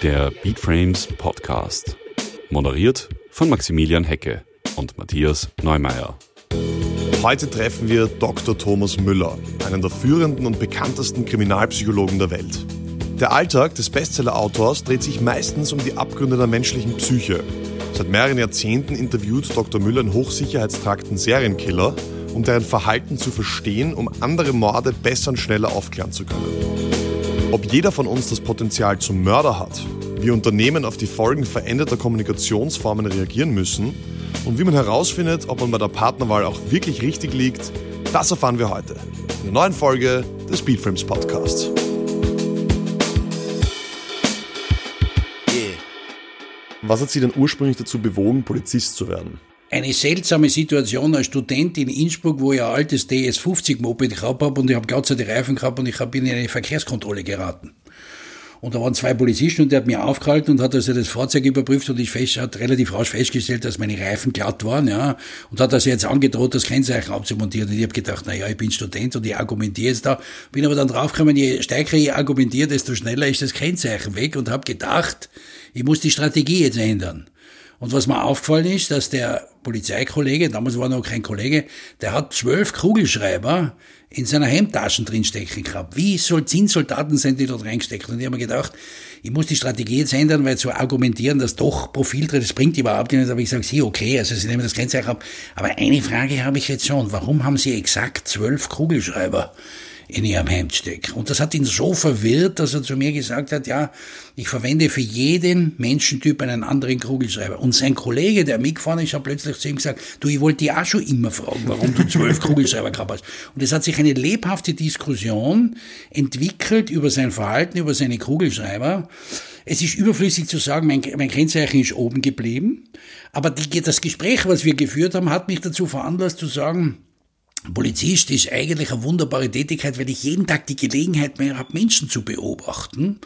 Der Beatframes Podcast. Moderiert von Maximilian Hecke und Matthias Neumeier. Heute treffen wir Dr. Thomas Müller, einen der führenden und bekanntesten Kriminalpsychologen der Welt. Der Alltag des Bestseller-Autors dreht sich meistens um die Abgründe der menschlichen Psyche. Seit mehreren Jahrzehnten interviewt Dr. Müller in hochsicherheitstrakten Serienkiller, um deren Verhalten zu verstehen, um andere Morde besser und schneller aufklären zu können. Ob jeder von uns das Potenzial zum Mörder hat, wie Unternehmen auf die Folgen veränderter Kommunikationsformen reagieren müssen und wie man herausfindet, ob man bei der Partnerwahl auch wirklich richtig liegt, das erfahren wir heute in der neuen Folge des Speedframes Podcasts. Was hat Sie denn ursprünglich dazu bewogen, Polizist zu werden? Eine seltsame Situation als Student in Innsbruck, wo ich ein altes DS50-Moped gehabt habe und ich habe sei Dank Reifen gehabt und ich bin in eine Verkehrskontrolle geraten. Und da waren zwei Polizisten und der hat mir aufgehalten und hat also das Fahrzeug überprüft und ich fest, hat relativ rasch festgestellt, dass meine Reifen glatt waren, ja. Und hat also jetzt angedroht, das Kennzeichen abzumontieren. Und ich habe gedacht, na ja, ich bin Student und ich argumentiere jetzt da. Bin aber dann draufgekommen, je stärker ich argumentiere, desto schneller ist das Kennzeichen weg und habe gedacht, ich muss die Strategie jetzt ändern. Und was mir aufgefallen ist, dass der Polizeikollege, damals war noch kein Kollege, der hat zwölf Kugelschreiber in seiner Hemdtaschen drinstecken gehabt. Wie soll zehn Soldaten sind, die dort reingesteckt? Und ich habe mir gedacht, ich muss die Strategie jetzt ändern, weil zu argumentieren, dass doch Profil drin, das bringt überhaupt nichts. Aber ich sage, Sie, okay, also Sie nehmen das Kennzeichen ab. Aber eine Frage habe ich jetzt schon. Warum haben Sie exakt zwölf Kugelschreiber? In ihrem Hemd steckt. Und das hat ihn so verwirrt, dass er zu mir gesagt hat, ja, ich verwende für jeden Menschentyp einen anderen Kugelschreiber. Und sein Kollege, der mitgefahren ist, hat plötzlich zu ihm gesagt, du, ich wollte dich auch schon immer fragen, warum du zwölf Kugelschreiber gehabt hast. Und es hat sich eine lebhafte Diskussion entwickelt über sein Verhalten, über seine Kugelschreiber. Es ist überflüssig zu sagen, mein, mein Kennzeichen ist oben geblieben. Aber die, das Gespräch, was wir geführt haben, hat mich dazu veranlasst zu sagen, Polizist ist eigentlich eine wunderbare Tätigkeit, weil ich jeden Tag die Gelegenheit mehr habe, Menschen zu beobachten.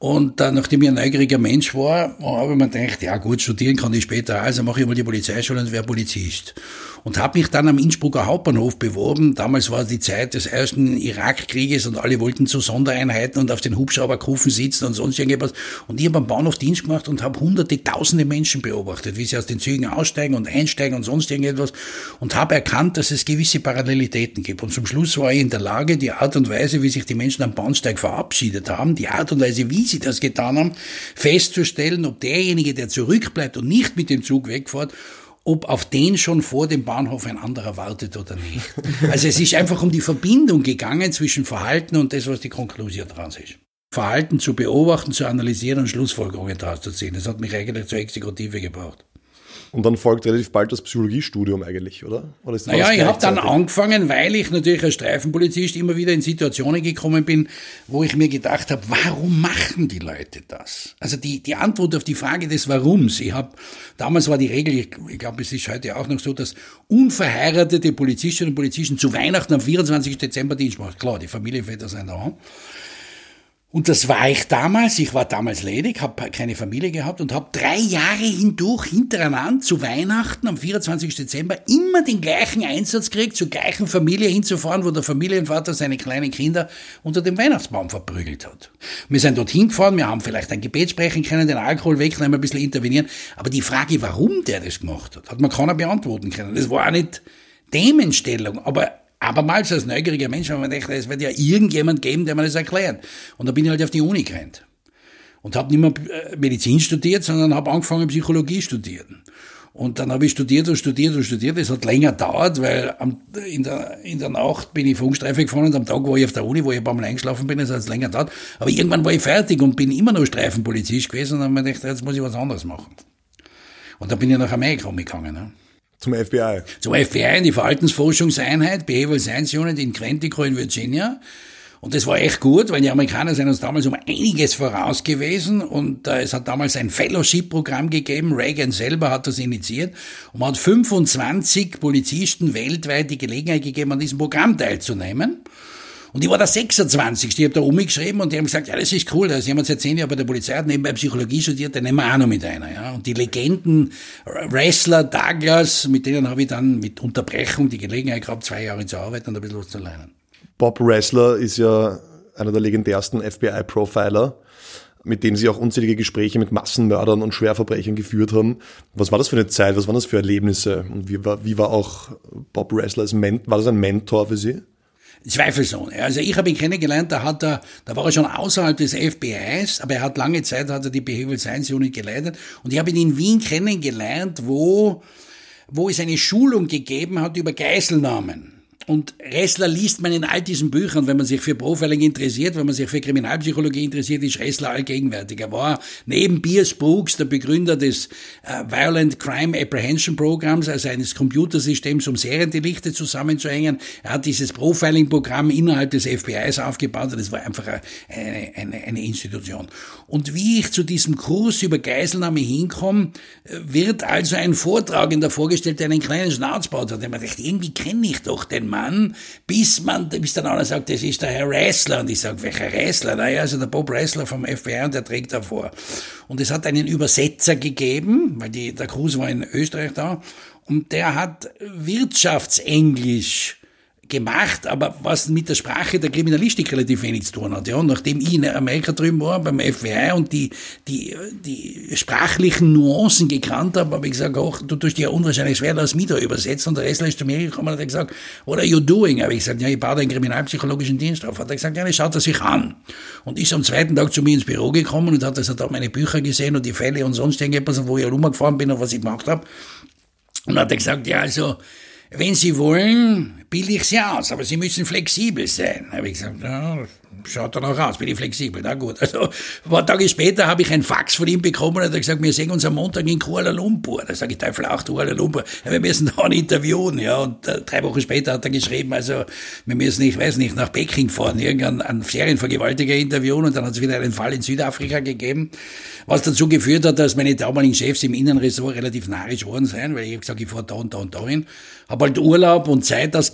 Und äh, nachdem ich ein neugieriger Mensch war, habe ich mir gedacht, ja gut, studieren kann ich später, also mache ich mal die Polizeischule und werde Polizist und habe mich dann am Innsbrucker Hauptbahnhof beworben. Damals war die Zeit des ersten Irakkrieges und alle wollten zu Sondereinheiten und auf den Hubschrauberkufen sitzen und sonst irgendwas. Und ich habe am Bahnhof Dienst gemacht und habe hunderte, tausende Menschen beobachtet, wie sie aus den Zügen aussteigen und einsteigen und sonst irgendetwas und habe erkannt, dass es gewisse Parallelitäten gibt. Und zum Schluss war ich in der Lage, die Art und Weise, wie sich die Menschen am Bahnsteig verabschiedet haben, die Art und Weise, wie sie das getan haben, festzustellen, ob derjenige, der zurückbleibt und nicht mit dem Zug wegfährt, ob auf den schon vor dem Bahnhof ein anderer wartet oder nicht. Also es ist einfach um die Verbindung gegangen zwischen Verhalten und das, was die Konklusion dran ist. Verhalten zu beobachten, zu analysieren und Schlussfolgerungen daraus zu ziehen. Das hat mich eigentlich zur Exekutive gebraucht. Und dann folgt relativ bald das Psychologiestudium eigentlich, oder? oder ist naja, ich habe dann angefangen, weil ich natürlich als Streifenpolizist immer wieder in Situationen gekommen bin, wo ich mir gedacht habe, warum machen die Leute das? Also die, die Antwort auf die Frage des Warums. Ich habe damals war die Regel, ich, ich glaube, es ist heute auch noch so, dass unverheiratete Polizistinnen und Polizisten zu Weihnachten am 24. Dezember Dienst machen. Klar, die Familienväter sind da. Und das war ich damals. Ich war damals ledig, habe keine Familie gehabt und habe drei Jahre hindurch hintereinander zu Weihnachten am 24. Dezember immer den gleichen Einsatz gekriegt, zur gleichen Familie hinzufahren, wo der Familienvater seine kleinen Kinder unter dem Weihnachtsbaum verprügelt hat. Wir sind dort hingefahren, wir haben vielleicht ein Gebet sprechen können, den Alkohol wegnehmen, ein bisschen intervenieren. Aber die Frage, warum der das gemacht hat, hat man keiner beantworten können. Das war auch nicht Themenstellung, aber abermals als neugieriger Mensch ich mir gedacht, es wird ja irgendjemand geben, der mir das erklärt. Und da bin ich halt auf die Uni gerannt. Und habe nicht mehr äh, Medizin studiert, sondern habe angefangen Psychologie studieren. Und dann habe ich studiert und studiert und studiert. Es hat länger gedauert, weil am, in, der, in der Nacht bin ich Funkstreife gefahren und am Tag war ich auf der Uni, wo ich ein paar Mal eingeschlafen bin. Es hat länger gedauert. Aber irgendwann war ich fertig und bin immer noch Streifenpolizist gewesen und dann habe ich gedacht, jetzt muss ich was anderes machen. Und da bin ich nach Amerika umgegangen. Ne? Zum FBI. Zum FBI in die Verhaltensforschungseinheit, Behavioral Science Unit in Quantico in Virginia. Und das war echt gut, weil die Amerikaner sind uns damals um einiges voraus gewesen und äh, es hat damals ein Fellowship-Programm gegeben. Reagan selber hat das initiiert und man hat 25 Polizisten weltweit die Gelegenheit gegeben, an diesem Programm teilzunehmen. Und ich war der 26. Ich habe da umgeschrieben und die haben gesagt, ja, das ist cool. Ist jemand seit zehn Jahren bei der Polizei, hat nebenbei Psychologie studiert, den nehmen wir auch noch mit einer. Ja. Und die Legenden, Wrestler, Douglas, mit denen habe ich dann mit Unterbrechung die Gelegenheit gehabt, zwei Jahre zu arbeiten und ein bisschen was zu lernen. Bob Wrestler ist ja einer der legendärsten FBI-Profiler, mit dem Sie auch unzählige Gespräche mit Massenmördern und Schwerverbrechern geführt haben. Was war das für eine Zeit? Was waren das für Erlebnisse? Und wie war, wie war auch Bob Ressler als Mentor? War das ein Mentor für Sie? Zweifelsohne. Also ich habe ihn kennengelernt, da hat er, da war er schon außerhalb des FBIs, aber er hat lange Zeit hat er die Behavioral Science Unit geleitet und ich habe ihn in Wien kennengelernt, wo, wo es eine Schulung gegeben hat über Geiselnahmen. Und Ressler liest man in all diesen Büchern, wenn man sich für Profiling interessiert, wenn man sich für Kriminalpsychologie interessiert, ist Ressler allgegenwärtig. Er war neben Pierce Brooks der Begründer des äh, Violent Crime Apprehension Programs, also eines Computersystems, um Seriendelikte zusammenzuhängen. Er hat dieses Profiling-Programm innerhalb des FBIs aufgebaut und es war einfach eine, eine, eine Institution. Und wie ich zu diesem Kurs über Geiselnahme hinkomme, äh, wird also ein Vortragender vorgestellt, der einen kleinen Schnauzbart hat. Und man irgendwie kenne ich doch den Mann. Mann, bis man, bis dann einer sagt, das ist der Herr Ressler. Und ich sage, welcher Ressler? Naja, also der Bob Ressler vom FBI und der trägt davor. Und es hat einen Übersetzer gegeben, weil die, der Cruz war in Österreich da, und der hat Wirtschaftsenglisch gemacht, aber was mit der Sprache der Kriminalistik relativ wenig zu tun hat. Ja, und nachdem ich in Amerika drüben war, beim FBI und die, die, die sprachlichen Nuancen gekannt habe, habe ich gesagt, ach, du tust dir unwahrscheinlich schwer, das mit übersetzen. Und der Restler ist zu mir gekommen und hat gesagt, what are you doing? Habe ich gesagt, ja, ich baue den kriminalpsychologischen Dienst auf. Hat er gesagt, ja, das schaut er sich an. Und ist am zweiten Tag zu mir ins Büro gekommen und hat also da meine Bücher gesehen und die Fälle und sonst irgendetwas, wo ich rumgefahren bin und was ich gemacht habe. Und hat er gesagt, ja, also, wenn Sie wollen, bilde ich Sie aus, aber Sie müssen flexibel sein. Habe ich gesagt, ja, schaut dann auch aus, bin ich flexibel. Na gut. Also, ein paar Tage später habe ich ein Fax von ihm bekommen und er hat gesagt, wir sehen uns am Montag in Kuala Lumpur. Da sage ich, Teufel auch Kuala Lumpur. Ja, wir müssen da interviewen, ja. Und äh, drei Wochen später hat er geschrieben, also, wir müssen, ich weiß nicht, nach Peking fahren, irgendeinen Serienvergewaltiger interviewen und dann hat es wieder einen Fall in Südafrika gegeben, was dazu geführt hat, dass meine damaligen Chefs im Innenressort relativ narrisch worden sind, weil ich habe gesagt, ich fahre da und da und da hin. Habe halt Urlaub und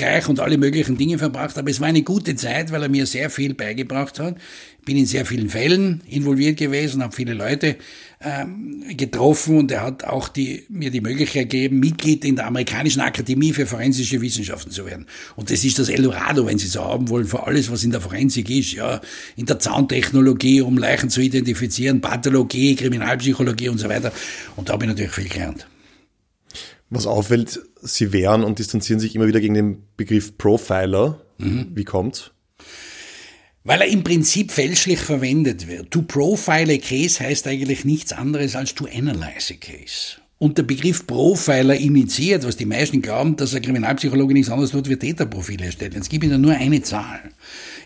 Zeitausgleich und alle möglichen Dinge verbracht, aber es war eine gute Zeit, weil er mir sehr viel beigebracht hat. Bin in sehr vielen Fällen involviert gewesen, habe viele Leute ähm, getroffen und er hat auch die, mir die Möglichkeit gegeben, Mitglied in der amerikanischen Akademie für forensische Wissenschaften zu werden. Und das ist das Eldorado, wenn Sie so haben wollen, für alles, was in der Forensik ist, ja, in der Zahntechnologie, um Leichen zu identifizieren, Pathologie, Kriminalpsychologie und so weiter. Und da habe ich natürlich viel gelernt. Was auffällt, Sie wehren und distanzieren sich immer wieder gegen den Begriff Profiler. Mhm. Wie kommt's? Weil er im Prinzip fälschlich verwendet wird. To profile a case heißt eigentlich nichts anderes als to analyze a case. Und der Begriff Profiler initiiert, was die meisten glauben, dass ein Kriminalpsychologe nichts anderes tut, wie Täterprofile erstellen. Es gibt Ihnen nur eine Zahl.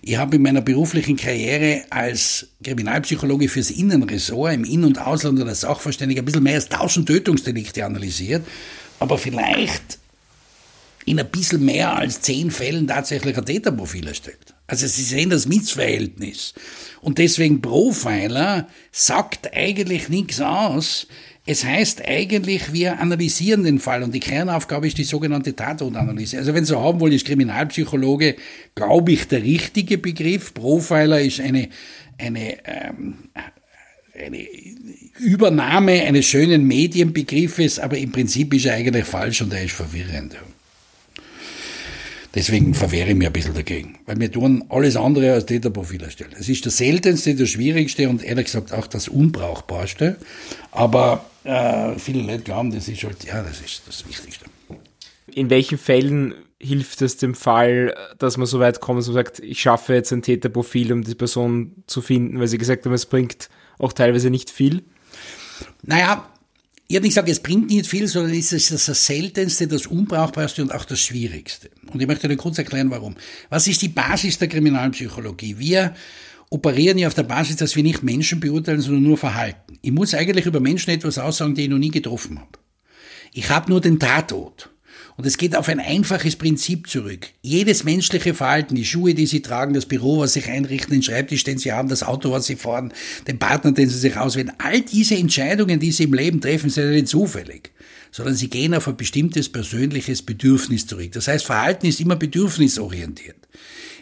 Ich habe in meiner beruflichen Karriere als Kriminalpsychologe fürs Innenressort im In- und Ausland oder als Sachverständiger ein bisschen mehr als 1000 Tötungsdelikte analysiert aber vielleicht in ein bisschen mehr als zehn Fällen tatsächlich ein Täterprofil erstellt. Also Sie sehen das Missverhältnis. Und deswegen Profiler sagt eigentlich nichts aus. Es heißt eigentlich, wir analysieren den Fall und die Kernaufgabe ist die sogenannte Tatortanalyse. Also wenn Sie haben wollen, ist Kriminalpsychologe, glaube ich, der richtige Begriff. Profiler ist eine, eine ähm, eine Übernahme eines schönen Medienbegriffes, aber im Prinzip ist er eigentlich falsch und er ist verwirrend. Deswegen verwehre ich mich ein bisschen dagegen, weil wir tun alles andere als Täterprofil erstellen. Es ist das seltenste, das schwierigste und ehrlich gesagt auch das unbrauchbarste, aber äh, viele Leute glauben, das ist halt, ja, das ist das Wichtigste. In welchen Fällen hilft es dem Fall, dass man so weit kommt, dass man sagt, ich schaffe jetzt ein Täterprofil, um die Person zu finden, weil sie gesagt haben, es bringt auch teilweise nicht viel? Naja, ich habe nicht gesagt, es bringt nicht viel, sondern es ist das Seltenste, das Unbrauchbarste und auch das Schwierigste. Und ich möchte Ihnen kurz erklären, warum. Was ist die Basis der Kriminalpsychologie? Wir operieren ja auf der Basis, dass wir nicht Menschen beurteilen, sondern nur Verhalten. Ich muss eigentlich über Menschen etwas aussagen, die ich noch nie getroffen habe. Ich habe nur den Tatort. Und es geht auf ein einfaches Prinzip zurück. Jedes menschliche Verhalten, die Schuhe, die Sie tragen, das Büro, was Sie einrichten, den Schreibtisch, den Sie haben, das Auto, was Sie fahren, den Partner, den Sie sich auswählen, all diese Entscheidungen, die Sie im Leben treffen, sind nicht zufällig, sondern sie gehen auf ein bestimmtes persönliches Bedürfnis zurück. Das heißt, Verhalten ist immer bedürfnisorientiert.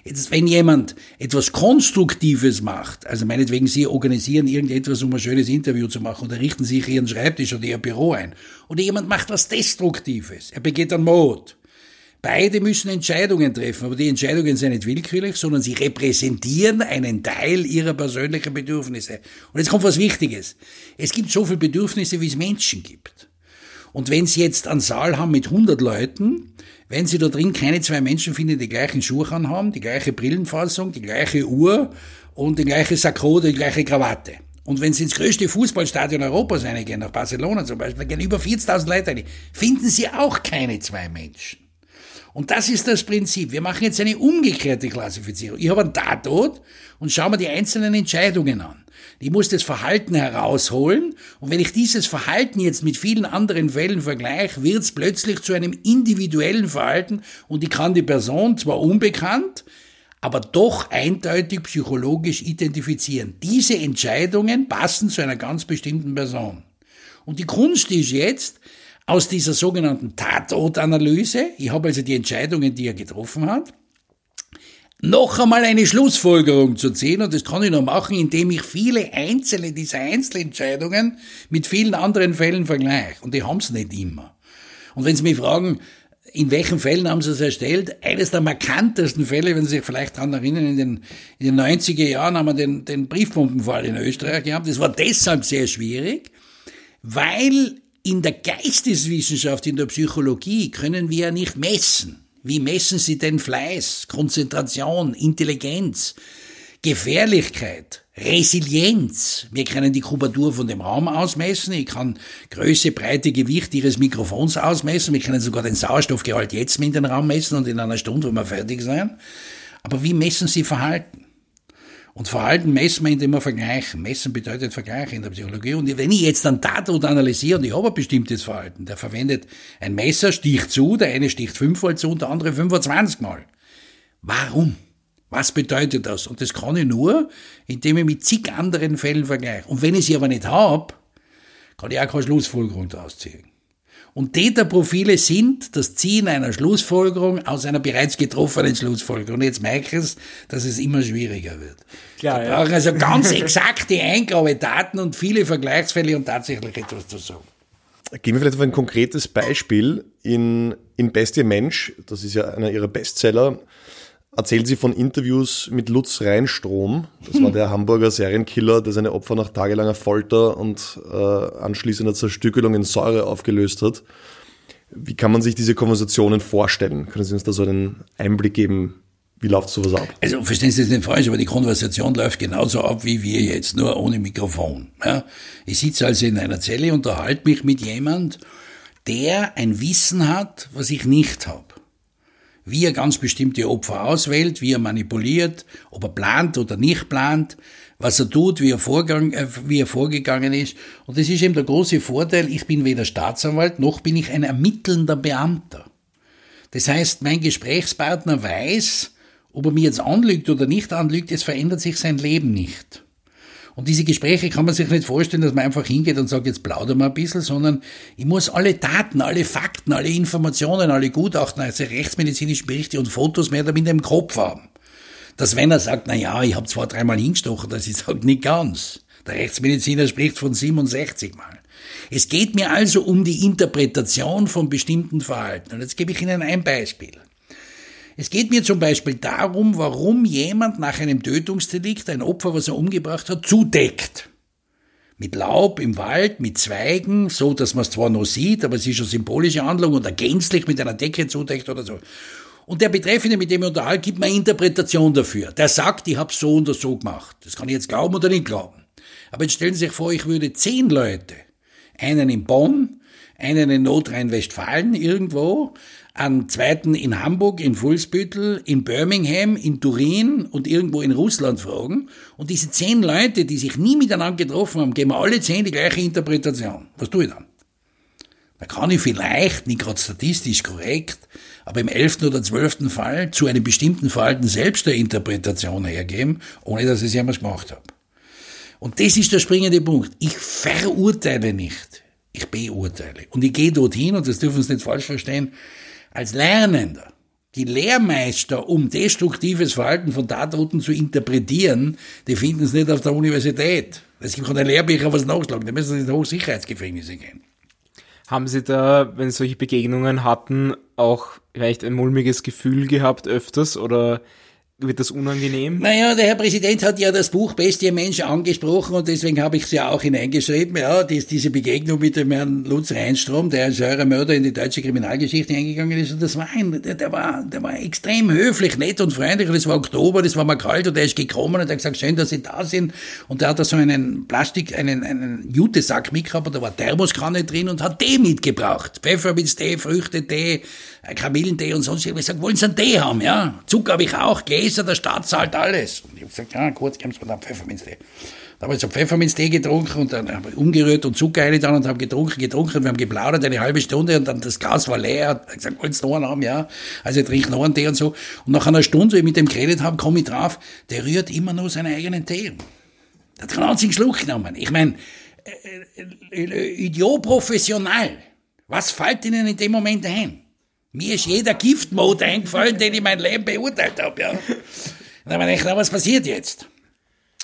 Jetzt, wenn jemand etwas Konstruktives macht, also meinetwegen Sie organisieren irgendetwas, um ein schönes Interview zu machen oder richten sich Ihren Schreibtisch oder Ihr Büro ein, oder jemand macht was Destruktives, er begeht einen Mord, Beide müssen Entscheidungen treffen, aber die Entscheidungen sind nicht willkürlich, sondern sie repräsentieren einen Teil ihrer persönlichen Bedürfnisse. Und jetzt kommt was Wichtiges. Es gibt so viele Bedürfnisse, wie es Menschen gibt. Und wenn Sie jetzt einen Saal haben mit 100 Leuten, wenn Sie da drin keine zwei Menschen finden, die gleichen Schuhe anhaben, die gleiche Brillenfassung, die gleiche Uhr und die gleiche Sakko, die gleiche Krawatte. Und wenn Sie ins größte Fußballstadion Europas reingehen, nach Barcelona zum Beispiel, da gehen über 40.000 Leute rein, finden Sie auch keine zwei Menschen. Und das ist das Prinzip. Wir machen jetzt eine umgekehrte Klassifizierung. Ich habe einen Tatort und schaue mir die einzelnen Entscheidungen an. Ich muss das Verhalten herausholen und wenn ich dieses Verhalten jetzt mit vielen anderen Fällen vergleiche, wird es plötzlich zu einem individuellen Verhalten und ich kann die Person zwar unbekannt, aber doch eindeutig psychologisch identifizieren. Diese Entscheidungen passen zu einer ganz bestimmten Person. Und die Kunst ist jetzt, aus dieser sogenannten Tatortanalyse, ich habe also die Entscheidungen, die er getroffen hat, noch einmal eine Schlussfolgerung zu ziehen und das kann ich nur machen, indem ich viele einzelne dieser Einzelentscheidungen mit vielen anderen Fällen vergleiche und die haben es nicht immer. Und wenn Sie mich fragen, in welchen Fällen haben sie es erstellt? Eines der markantesten Fälle, wenn Sie sich vielleicht daran erinnern, in den, in den 90er Jahren haben wir den, den Briefbombenfall in Österreich gehabt. Das war deshalb sehr schwierig, weil in der Geisteswissenschaft, in der Psychologie können wir ja nicht messen. Wie messen Sie denn Fleiß, Konzentration, Intelligenz, Gefährlichkeit, Resilienz? Wir können die Kubatur von dem Raum ausmessen. Ich kann Größe, Breite, Gewicht Ihres Mikrofons ausmessen. Wir können sogar den Sauerstoffgehalt jetzt mit in den Raum messen und in einer Stunde, wo wir fertig sein. Aber wie messen Sie Verhalten? Und Verhalten messen wir, indem wir vergleichen. Messen bedeutet Vergleichen in der Psychologie. Und wenn ich jetzt einen Tatort analysiere und ich habe ein bestimmtes Verhalten, der verwendet ein Messer, sticht zu, der eine sticht fünfmal zu und der andere 25 Mal. Warum? Was bedeutet das? Und das kann ich nur, indem ich mit zig anderen Fällen vergleiche. Und wenn ich sie aber nicht habe, kann ich auch keine Schlussfolgerung daraus ziehen. Und Täterprofile sind das Ziehen einer Schlussfolgerung aus einer bereits getroffenen Schlussfolgerung. Und jetzt merke ich es, dass es immer schwieriger wird. Klar, ich brauche ja. also ganz exakte Eingabedaten und viele Vergleichsfälle und tatsächlich etwas zu sagen. Geben wir vielleicht auf ein konkretes Beispiel. In, in Bestie Mensch, das ist ja einer ihrer Bestseller, erzählt sie von Interviews mit Lutz Reinstrom. Das war der Hamburger Serienkiller, der seine Opfer nach tagelanger Folter und äh, anschließender Zerstückelung in Säure aufgelöst hat. Wie kann man sich diese Konversationen vorstellen? Können Sie uns da so einen Einblick geben? Wie läuft sowas ab? Also verstehen Sie das nicht falsch, aber die Konversation läuft genauso ab wie wir jetzt, nur ohne Mikrofon. Ja? Ich sitze also in einer Zelle, unterhalte mich mit jemand, der ein Wissen hat, was ich nicht habe wie er ganz bestimmte Opfer auswählt, wie er manipuliert, ob er plant oder nicht plant, was er tut, wie er, vorgang, äh, wie er vorgegangen ist. Und das ist eben der große Vorteil, ich bin weder Staatsanwalt, noch bin ich ein ermittelnder Beamter. Das heißt, mein Gesprächspartner weiß, ob er mir jetzt anlügt oder nicht anlügt, es verändert sich sein Leben nicht. Und diese Gespräche kann man sich nicht vorstellen, dass man einfach hingeht und sagt, jetzt plaudern wir ein bisschen, sondern ich muss alle Daten, alle Fakten, alle Informationen, alle Gutachten, also rechtsmedizinische Berichte und Fotos mehr oder minder im Kopf haben. Dass wenn er sagt, na ja, ich habe zwei, dreimal hingestochen, dass ich sage, nicht ganz. Der Rechtsmediziner spricht von 67 Mal. Es geht mir also um die Interpretation von bestimmten Verhalten. Und jetzt gebe ich Ihnen ein Beispiel. Es geht mir zum Beispiel darum, warum jemand nach einem Tötungsdelikt ein Opfer, was er umgebracht hat, zudeckt. Mit Laub im Wald, mit Zweigen, so dass man es zwar noch sieht, aber es ist eine symbolische Handlung oder gänzlich mit einer Decke zudeckt oder so. Und der Betreffende, mit dem ich unterhalte, gibt mir Interpretation dafür. Der sagt, ich habe so und so gemacht. Das kann ich jetzt glauben oder nicht glauben. Aber jetzt stellen Sie sich vor, ich würde zehn Leute, einen in Bonn, einen in Nordrhein-Westfalen irgendwo, einen zweiten in Hamburg, in Fulsbüttel, in Birmingham, in Turin und irgendwo in Russland fragen. Und diese zehn Leute, die sich nie miteinander getroffen haben, geben alle zehn die gleiche Interpretation. Was tue ich dann? Da kann ich vielleicht, nicht gerade statistisch korrekt, aber im elften oder zwölften Fall zu einem bestimmten Verhalten selbst eine Interpretation hergeben, ohne dass ich es jemals gemacht habe. Und das ist der springende Punkt. Ich verurteile nicht. Ich beurteile. Und ich gehe dorthin, und das dürfen Sie nicht falsch verstehen, als Lernender. Die Lehrmeister, um destruktives Verhalten von Tatorten zu interpretieren, die finden es nicht auf der Universität. Es gibt keine Lehrbücher, was nachschlagen. Da müssen in Hochsicherheitsgefängnisse gehen. Haben Sie da, wenn Sie solche Begegnungen hatten, auch vielleicht ein mulmiges Gefühl gehabt öfters oder wird das unangenehm? Naja, der Herr Präsident hat ja das Buch Bestie Mensch angesprochen und deswegen habe ich es ja auch hineingeschrieben. Ja, dies, diese Begegnung mit dem Herrn Lutz Reinstrom, der als Mörder in die deutsche Kriminalgeschichte eingegangen ist. Und das war ein, der, der, war, der war extrem höflich, nett und freundlich. Und es war Oktober, das war mal kalt und er ist gekommen und hat gesagt, schön, dass Sie da sind. Und er hat da so einen Plastik, einen, einen Jutesack mitgehabt und da war Thermoskanne drin und hat Tee mitgebracht. Pfefferminztee, Früchtetee, Kamillentee und sonst. Ich habe gesagt, wollen Sie einen Tee haben? Ja, Zucker habe ich auch, Gläser, der Staat zahlt alles. Und ich habe gesagt, ja, kurz, geben Sie mir dann Pfefferminztee. Da habe ich so Pfefferminztee getrunken und dann habe ich umgerührt und Zucker rein und habe getrunken, getrunken. Wir haben geplaudert eine halbe Stunde und dann das Glas war leer. Ich gesagt, wollen Sie noch einen haben? Ja. Also ich trinke noch einen Tee und so. Und nach einer Stunde, wie ich mit dem geredet habe, komme ich drauf, der rührt immer nur seinen eigenen Tee. Der hat keinen einzigen Schluck genommen. Ich meine, äh, äh, Idiot professional. Was fällt Ihnen in dem Moment ein? Mir ist jeder Giftmode eingefallen, den ich mein Leben beurteilt habe. Ja. Dann habe ich gedacht, was passiert jetzt?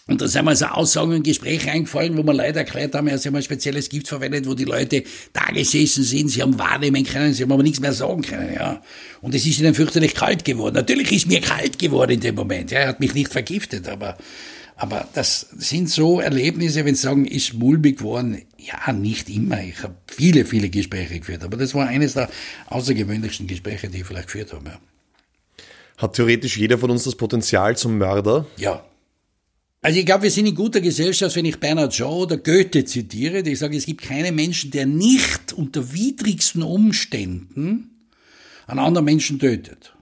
Und da sind mir so Aussagen und Gespräche eingefallen, wo wir leider erklärt haben, sie haben ein spezielles Gift verwendet, wo die Leute da gesessen sind, sie haben wahrnehmen können, sie haben aber nichts mehr sagen können, ja. Und es ist ihnen fürchterlich kalt geworden. Natürlich ist mir kalt geworden in dem Moment, ja. Er hat mich nicht vergiftet, aber, aber das sind so Erlebnisse, wenn Sie sagen, ist mulmig geworden. Ja, nicht immer. Ich habe viele, viele Gespräche geführt, aber das war eines der außergewöhnlichsten Gespräche, die ich vielleicht geführt habe. Hat theoretisch jeder von uns das Potenzial zum Mörder? Ja. Also ich glaube, wir sind in guter Gesellschaft, wenn ich Bernhard Shaw oder Goethe zitiere, die sagen, es gibt keinen Menschen, der nicht unter widrigsten Umständen einen anderen Menschen tötet.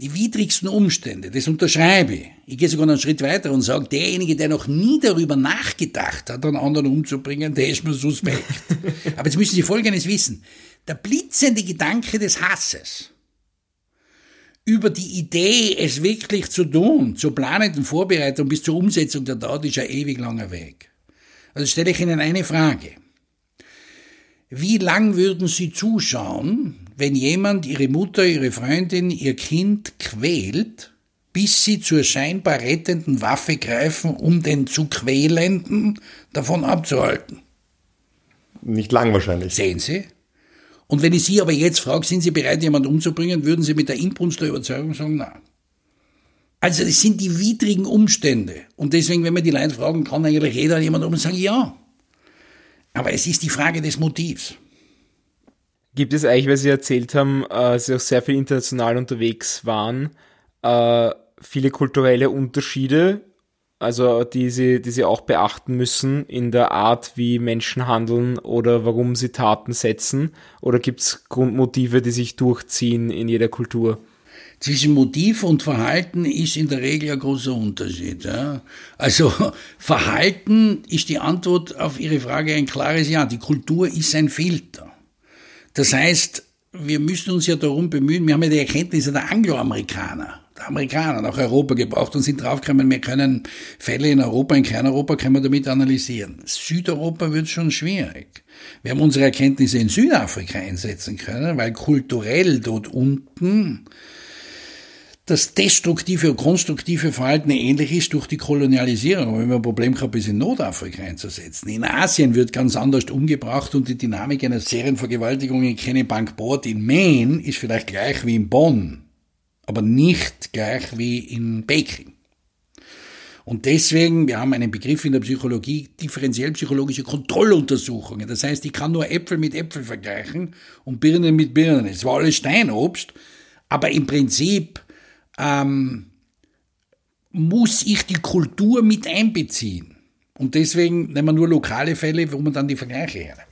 Die widrigsten Umstände, das unterschreibe ich. Ich gehe sogar noch einen Schritt weiter und sage, derjenige, der noch nie darüber nachgedacht hat, einen anderen umzubringen, der ist mir suspekt. Aber jetzt müssen Sie Folgendes wissen. Der blitzende Gedanke des Hasses, über die Idee, es wirklich zu tun, zur planenden Vorbereitung bis zur Umsetzung der Tat, ist ein ewig langer Weg. Also stelle ich Ihnen eine Frage. Wie lang würden Sie zuschauen, wenn jemand Ihre Mutter, Ihre Freundin, Ihr Kind quält, bis Sie zur scheinbar rettenden Waffe greifen, um den zu Quälenden davon abzuhalten? Nicht lang wahrscheinlich. Sehen Sie? Und wenn ich Sie aber jetzt frage, sind Sie bereit, jemanden umzubringen, würden Sie mit der Inbrunst der Überzeugung sagen, nein. Also das sind die widrigen Umstände. Und deswegen, wenn wir die Leute fragen, kann eigentlich jeder jemand um und sagen, ja. Aber es ist die Frage des Motivs. Gibt es eigentlich, weil Sie erzählt haben, äh, Sie auch sehr viel international unterwegs waren, äh, viele kulturelle Unterschiede also die sie, die sie auch beachten müssen in der Art, wie Menschen handeln oder warum sie Taten setzen? Oder gibt es Grundmotive, die sich durchziehen in jeder Kultur? Zwischen Motiv und Verhalten ist in der Regel ein großer Unterschied. Ja? Also Verhalten ist die Antwort auf Ihre Frage ein klares Ja. Die Kultur ist ein Filter. Das heißt, wir müssen uns ja darum bemühen, wir haben ja die Erkenntnisse der Angloamerikaner der Amerikaner nach Europa gebraucht und sind draufgekommen, wir können Fälle in Europa, in Kleineuropa können wir damit analysieren. Südeuropa wird schon schwierig. Wir haben unsere Erkenntnisse in Südafrika einsetzen können, weil kulturell dort unten das destruktive und konstruktive Verhalten ähnlich ist durch die Kolonialisierung. Wenn man ein Problem gehabt ist, in Nordafrika einzusetzen. In Asien wird ganz anders umgebracht und die Dynamik einer Serienvergewaltigung in Kennebankport in Maine ist vielleicht gleich wie in Bonn aber nicht gleich wie in Baking. Und deswegen, wir haben einen Begriff in der Psychologie, differenziell psychologische Kontrolluntersuchungen. Das heißt, ich kann nur Äpfel mit Äpfel vergleichen und Birnen mit Birnen. Es war alles Steinobst, aber im Prinzip ähm, muss ich die Kultur mit einbeziehen. Und deswegen nehmen wir nur lokale Fälle, wo man dann die Vergleiche hernehmen.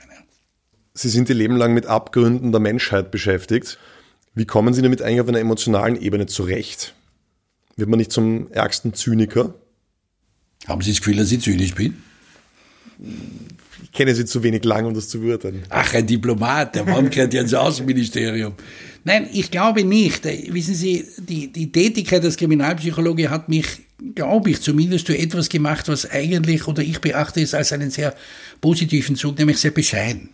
Sie sind Ihr Leben lang mit Abgründen der Menschheit beschäftigt. Wie kommen Sie damit eigentlich auf einer emotionalen Ebene zurecht? Wird man nicht zum ärgsten Zyniker? Haben Sie das Gefühl, dass ich zynisch bin? Ich kenne Sie zu wenig lang, um das zu beurteilen. Ach, ein Diplomat, der Mann gehört ja ins Außenministerium. Nein, ich glaube nicht. Wissen Sie, die, die Tätigkeit als Kriminalpsychologe hat mich, glaube ich, zumindest zu etwas gemacht, was eigentlich, oder ich beachte es als einen sehr positiven Zug, nämlich sehr bescheiden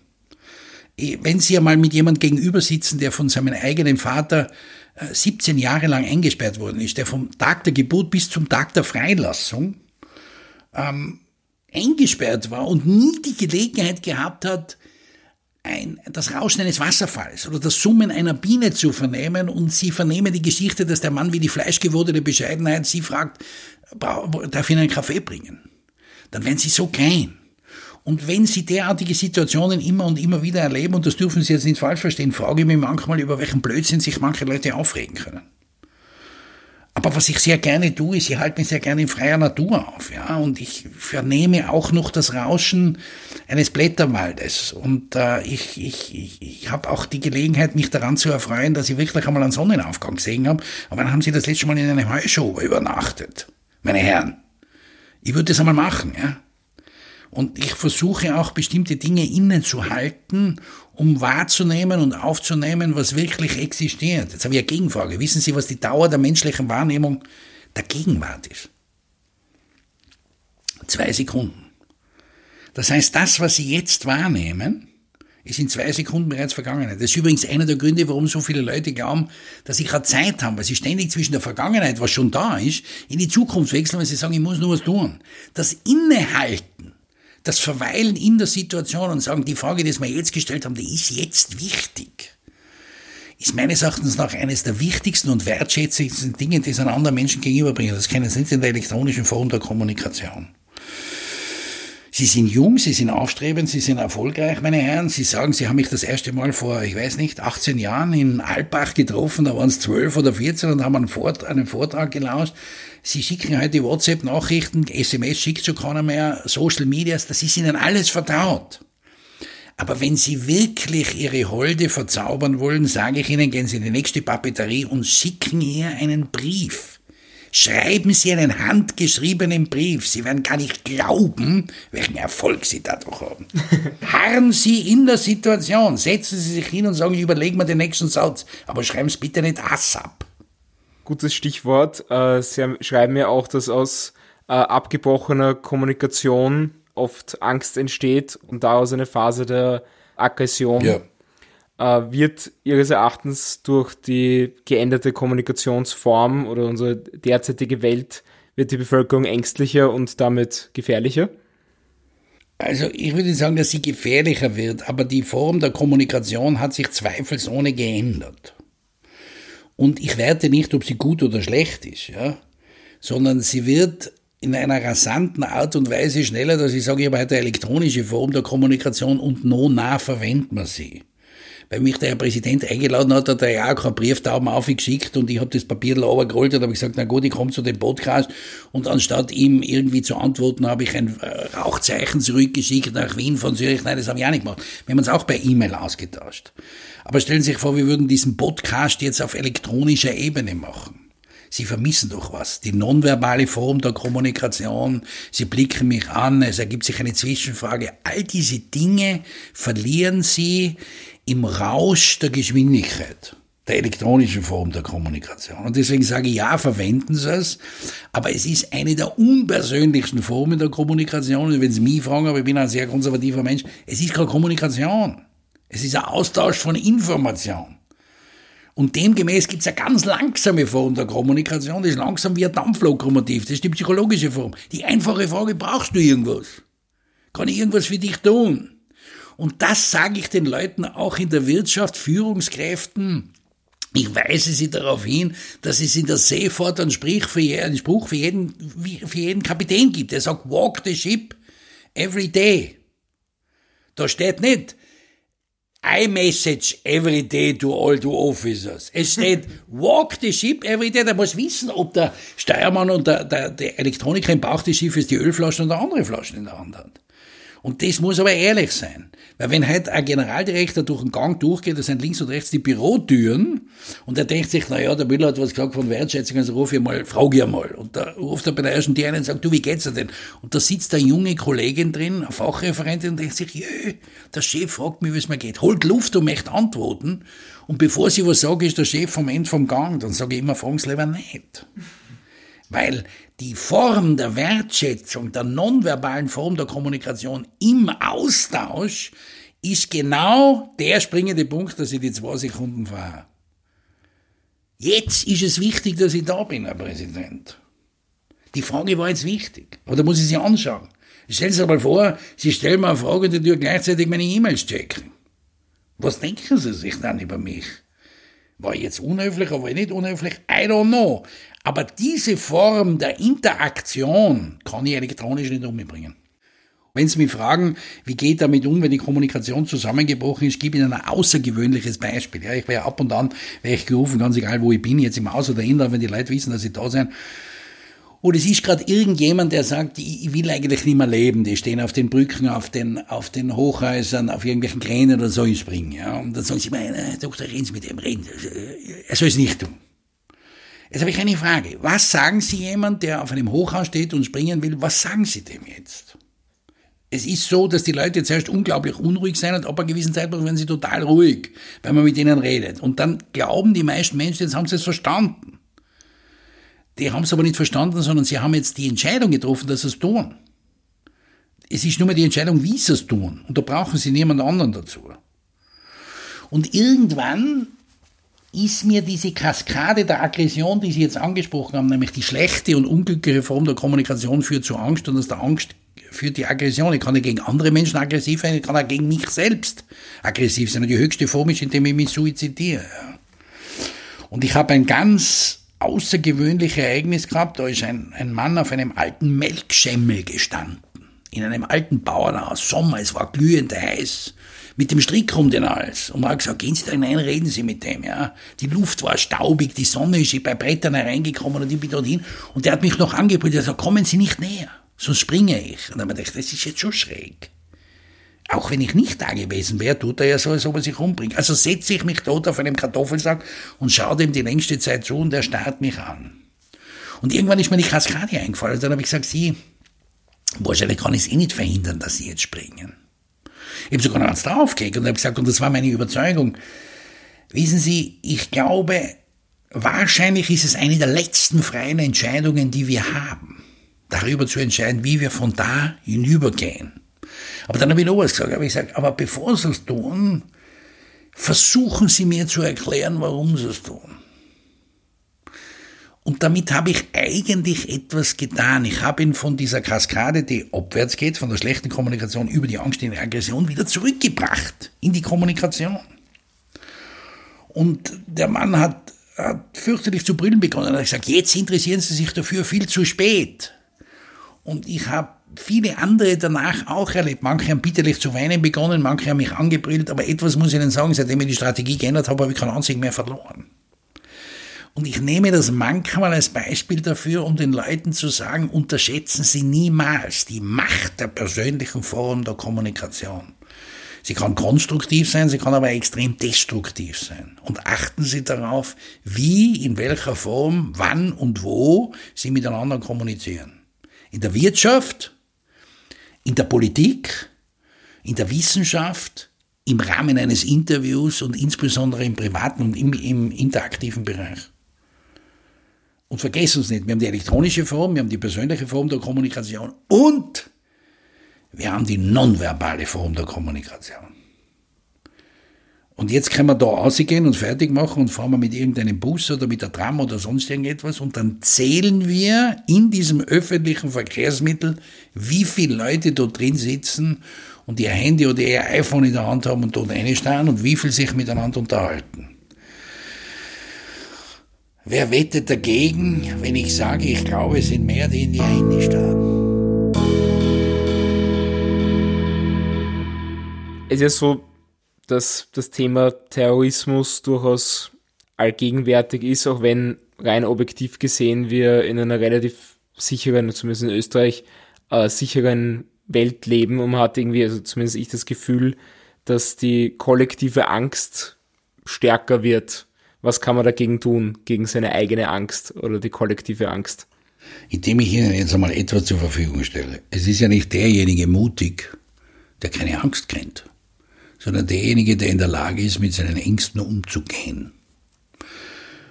wenn Sie einmal mit jemand gegenüber sitzen, der von seinem eigenen Vater 17 äh, Jahre lang eingesperrt worden ist, der vom Tag der Geburt bis zum Tag der Freilassung ähm, eingesperrt war und nie die Gelegenheit gehabt hat, ein, das Rauschen eines Wasserfalls oder das Summen einer Biene zu vernehmen und sie vernehmen die Geschichte, dass der Mann wie die fleischgewordene Bescheidenheit sie fragt, darf ich Ihnen einen Kaffee bringen? Dann werden sie so klein. Und wenn Sie derartige Situationen immer und immer wieder erleben, und das dürfen Sie jetzt nicht falsch verstehen, frage ich mich manchmal, über welchen Blödsinn sich manche Leute aufregen können. Aber was ich sehr gerne tue, ist, ich halte mich sehr gerne in freier Natur auf, ja, und ich vernehme auch noch das Rauschen eines Blätterwaldes. Und äh, ich, ich, ich, ich habe auch die Gelegenheit, mich daran zu erfreuen, dass ich wirklich einmal einen Sonnenaufgang gesehen habe. Aber dann haben Sie das letzte Mal in einem Heuschober übernachtet, meine Herren. Ich würde das einmal machen, ja. Und ich versuche auch bestimmte Dinge innezuhalten, um wahrzunehmen und aufzunehmen, was wirklich existiert. Jetzt habe ich eine Gegenfrage. Wissen Sie, was die Dauer der menschlichen Wahrnehmung der Gegenwart ist? Zwei Sekunden. Das heißt, das, was Sie jetzt wahrnehmen, ist in zwei Sekunden bereits Vergangenheit. Das ist übrigens einer der Gründe, warum so viele Leute glauben, dass sie gerade Zeit haben, weil sie ständig zwischen der Vergangenheit, was schon da ist, in die Zukunft wechseln, weil sie sagen, ich muss nur was tun. Das Innehalten das Verweilen in der Situation und sagen, die Frage, die wir jetzt gestellt haben, die ist jetzt wichtig, ist meines Erachtens nach eines der wichtigsten und wertschätzendsten Dinge, die es an anderen Menschen gegenüberbringen. Das kennen Sie nicht in der elektronischen Form der Kommunikation. Sie sind jung, Sie sind aufstrebend, Sie sind erfolgreich, meine Herren. Sie sagen, Sie haben mich das erste Mal vor, ich weiß nicht, 18 Jahren in Alpbach getroffen, da waren es 12 oder 14 und haben einen, Vortrag, einen Vortrag gelauscht. Sie schicken heute WhatsApp-Nachrichten, SMS schickt so keiner mehr, Social Medias, das ist Ihnen alles vertraut. Aber wenn Sie wirklich Ihre Holde verzaubern wollen, sage ich Ihnen, gehen Sie in die nächste Papeterie und schicken ihr einen Brief. Schreiben Sie einen handgeschriebenen Brief. Sie werden gar nicht glauben, welchen Erfolg Sie dadurch haben. Harren Sie in der Situation. Setzen Sie sich hin und sagen, ich überlege mir den nächsten Satz. Aber schreiben Sie bitte nicht ASAP. Gutes Stichwort. Äh, Sie schreiben ja auch, dass aus äh, abgebrochener Kommunikation oft Angst entsteht und daraus eine Phase der Aggression. Ja wird Ihres Erachtens durch die geänderte Kommunikationsform oder unsere derzeitige Welt, wird die Bevölkerung ängstlicher und damit gefährlicher? Also ich würde sagen, dass sie gefährlicher wird, aber die Form der Kommunikation hat sich zweifelsohne geändert. Und ich werte nicht, ob sie gut oder schlecht ist, ja, sondern sie wird in einer rasanten Art und Weise schneller, dass ich sage, ich habe heute eine elektronische Form der Kommunikation und no nah verwendet man sie weil mich der Herr Präsident eingeladen hat, hat er ja auch keinen Brieftauben aufgeschickt und ich habe das Papier runtergerollt und habe gesagt, na gut, ich komme zu dem Podcast und anstatt ihm irgendwie zu antworten, habe ich ein äh, Rauchzeichen zurückgeschickt nach Wien von Zürich. Nein, das habe ich auch nicht gemacht. Wir haben uns auch per E-Mail ausgetauscht. Aber stellen Sie sich vor, wir würden diesen Podcast jetzt auf elektronischer Ebene machen. Sie vermissen doch was. Die nonverbale Form der Kommunikation. Sie blicken mich an. Es ergibt sich eine Zwischenfrage. All diese Dinge verlieren Sie im Rausch der Geschwindigkeit, der elektronischen Form der Kommunikation. Und deswegen sage ich, ja, verwenden Sie es, aber es ist eine der unpersönlichsten Formen der Kommunikation. Und wenn Sie mich fragen, aber ich bin ein sehr konservativer Mensch, es ist keine Kommunikation. Es ist ein Austausch von Information. Und demgemäß gibt es eine ganz langsame Form der Kommunikation, das ist langsam wie ein Dampflokomotiv, das ist die psychologische Form. Die einfache Frage, brauchst du irgendwas? Kann ich irgendwas für dich tun? Und das sage ich den Leuten auch in der Wirtschaft, Führungskräften. Ich weise Sie darauf hin, dass es in der Seefahrt einen, Spruch für jeden, für jeden Kapitän gibt. Der sagt, walk the ship every day. Da steht nicht, I message every day to all the officers. Es steht, walk the ship every day. Der muss wissen, ob der Steuermann und der, der, der Elektroniker im Bauch des Schiffes die Ölflaschen oder andere Flaschen in der Hand hat. Und das muss aber ehrlich sein. Weil wenn halt ein Generaldirektor durch den Gang durchgeht, da sind links und rechts die Bürotüren, und er denkt sich, na ja, der Müller hat was gesagt von Wertschätzung, also ruf ich mal, frage ich mal. Und da ruft er bei der ersten Tür ein und sagt, du, wie geht's dir denn? Und da sitzt eine junge Kollegin drin, eine Fachreferentin, und denkt sich, jö, der Chef fragt mich, wie es mir geht. Holt Luft und möchte antworten. Und bevor sie was sagt, ist der Chef vom Ende vom Gang. Dann sage ich immer, fragen Sie lieber nicht. Weil die Form der Wertschätzung, der nonverbalen Form der Kommunikation im Austausch ist genau der springende Punkt, dass ich die zwei Sekunden fahre. Jetzt ist es wichtig, dass ich da bin, Herr Präsident. Die Frage war jetzt wichtig. Aber da muss ich sie anschauen. Stellen Sie sich mal vor, Sie stellen mir eine Frage und ich gleichzeitig meine E-Mails checken. Was denken Sie sich dann über mich? War ich jetzt unhöflich oder war ich nicht unhöflich? I don't know. Aber diese Form der Interaktion kann ich elektronisch nicht umbringen. Wenn Sie mich fragen, wie geht damit um, wenn die Kommunikation zusammengebrochen ist, gebe ich Ihnen ein außergewöhnliches Beispiel. Ja, ich wäre ab und an, wäre ich gerufen, ganz egal wo ich bin, jetzt im Haus oder in, wenn die Leute wissen, dass sie da sind. Oder es ist gerade irgendjemand, der sagt, ich will eigentlich nicht mehr leben. Die stehen auf den Brücken, auf den, auf den Hochhäusern, auf irgendwelchen Kränen oder so, springen. Ja. Und dann sagen sie mir, Doktor, reden Sie mit dem reden. Er soll es nicht tun. Jetzt habe ich eine Frage. Was sagen Sie jemand, der auf einem Hochhaus steht und springen will, was sagen Sie dem jetzt? Es ist so, dass die Leute zuerst unglaublich unruhig sein und ab einem gewissen Zeitpunkt werden sie total ruhig, wenn man mit ihnen redet. Und dann glauben die meisten Menschen, jetzt haben sie es verstanden. Die haben es aber nicht verstanden, sondern sie haben jetzt die Entscheidung getroffen, dass sie es tun. Es ist nur mehr die Entscheidung, wie sie es tun. Und da brauchen sie niemand anderen dazu. Und irgendwann ist mir diese Kaskade der Aggression, die Sie jetzt angesprochen haben, nämlich die schlechte und unglückliche Form der Kommunikation führt zu Angst und aus der Angst führt die Aggression. Ich kann ja gegen andere Menschen aggressiv sein, ich kann auch gegen mich selbst aggressiv sein. Und die höchste Form ist, indem ich mich suizidiere. Und ich habe ein ganz außergewöhnliches Ereignis gehabt. Da ist ein, ein Mann auf einem alten Melkschemmel gestanden. In einem alten Bauernhaus. Sommer, es war glühend heiß mit dem Strick um den Hals. Und man hat gesagt, gehen Sie da hinein, reden Sie mit dem, ja. Die Luft war staubig, die Sonne ist bei Brettern hereingekommen und ich bin dorthin. Und der hat mich noch angebrüllt, er sagt, kommen Sie nicht näher, sonst springe ich. Und dann habe ich gedacht, das ist jetzt schon schräg. Auch wenn ich nicht da gewesen wäre, tut er ja so, als ob er sich umbringt. Also setze ich mich dort auf einem Kartoffelsack und schaue dem die längste Zeit zu und er starrt mich an. Und irgendwann ist mir die Kaskade eingefallen. Und dann habe ich gesagt, Sie, wahrscheinlich kann ich es eh nicht verhindern, dass Sie jetzt springen. Ich habe sogar noch eins draufgelegt und habe gesagt, und das war meine Überzeugung. Wissen Sie, ich glaube, wahrscheinlich ist es eine der letzten freien Entscheidungen, die wir haben, darüber zu entscheiden, wie wir von da hinübergehen. Aber dann habe ich noch was gesagt, habe ich gesagt, aber bevor Sie es tun, versuchen Sie mir zu erklären, warum Sie es tun. Und damit habe ich eigentlich etwas getan. Ich habe ihn von dieser Kaskade, die abwärts geht, von der schlechten Kommunikation über die Angst in die Aggression, wieder zurückgebracht in die Kommunikation. Und der Mann hat, hat fürchterlich zu brüllen begonnen. Er hat gesagt, jetzt interessieren Sie sich dafür viel zu spät. Und ich habe viele andere danach auch erlebt. Manche haben bitterlich zu weinen begonnen, manche haben mich angebrüllt, aber etwas muss ich Ihnen sagen, seitdem ich die Strategie geändert habe, habe ich keinen einzigen mehr verloren. Und ich nehme das manchmal als Beispiel dafür, um den Leuten zu sagen, unterschätzen Sie niemals die Macht der persönlichen Form der Kommunikation. Sie kann konstruktiv sein, sie kann aber extrem destruktiv sein. Und achten Sie darauf, wie, in welcher Form, wann und wo Sie miteinander kommunizieren. In der Wirtschaft, in der Politik, in der Wissenschaft, im Rahmen eines Interviews und insbesondere im privaten und im, im interaktiven Bereich. Und vergessen uns nicht, wir haben die elektronische Form, wir haben die persönliche Form der Kommunikation und wir haben die nonverbale Form der Kommunikation. Und jetzt können wir da rausgehen und fertig machen und fahren wir mit irgendeinem Bus oder mit der Tram oder sonst irgendetwas und dann zählen wir in diesem öffentlichen Verkehrsmittel, wie viele Leute dort drin sitzen und ihr Handy oder ihr iPhone in der Hand haben und dort reinstehen und wie viel sich miteinander unterhalten. Wer wettet dagegen, wenn ich sage, ich glaube, es sind mehr, die in ihr Handy starren? Es ist ja so, dass das Thema Terrorismus durchaus allgegenwärtig ist, auch wenn rein objektiv gesehen wir in einer relativ sicheren, zumindest in Österreich, äh, sicheren Welt leben und man hat irgendwie, also zumindest ich das Gefühl, dass die kollektive Angst stärker wird was kann man dagegen tun, gegen seine eigene Angst oder die kollektive Angst? Indem ich Ihnen jetzt einmal etwas zur Verfügung stelle. Es ist ja nicht derjenige mutig, der keine Angst kennt, sondern derjenige, der in der Lage ist, mit seinen Ängsten umzugehen.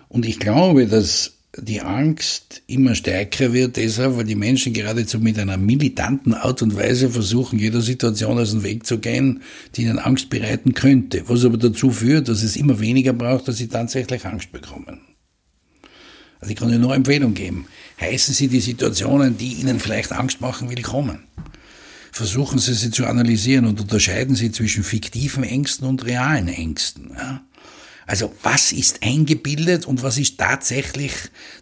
Und ich glaube, dass die Angst immer stärker wird, deshalb, weil die Menschen geradezu mit einer militanten Art und Weise versuchen, jeder Situation aus dem Weg zu gehen, die ihnen Angst bereiten könnte, was aber dazu führt, dass es immer weniger braucht, dass sie tatsächlich Angst bekommen. Also ich kann Ihnen nur Empfehlung geben. Heißen Sie die Situationen, die Ihnen vielleicht Angst machen, willkommen. versuchen Sie sie zu analysieren und unterscheiden Sie zwischen fiktiven Ängsten und realen Ängsten. Ja? Also was ist eingebildet und was ist tatsächlich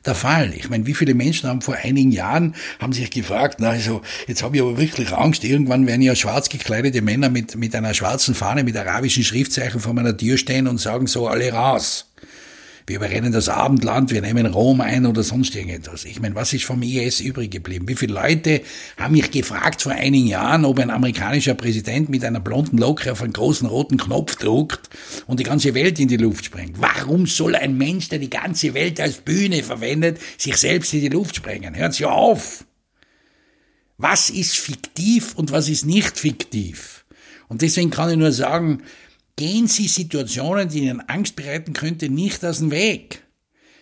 der Fall? Ich meine, wie viele Menschen haben vor einigen Jahren haben sich gefragt, na also jetzt habe ich aber wirklich Angst, irgendwann werden ja schwarz gekleidete Männer mit, mit einer schwarzen Fahne mit arabischen Schriftzeichen vor meiner Tür stehen und sagen so alle raus wir überrennen das Abendland, wir nehmen Rom ein oder sonst irgendetwas. Ich meine, was ist vom IS übrig geblieben? Wie viele Leute haben mich gefragt vor einigen Jahren, ob ein amerikanischer Präsident mit einer blonden Locke auf einen großen roten Knopf druckt und die ganze Welt in die Luft sprengt? Warum soll ein Mensch, der die ganze Welt als Bühne verwendet, sich selbst in die Luft sprengen? Hört Sie auf! Was ist fiktiv und was ist nicht fiktiv? Und deswegen kann ich nur sagen, gehen Sie Situationen, die Ihnen Angst bereiten könnte, nicht aus dem Weg.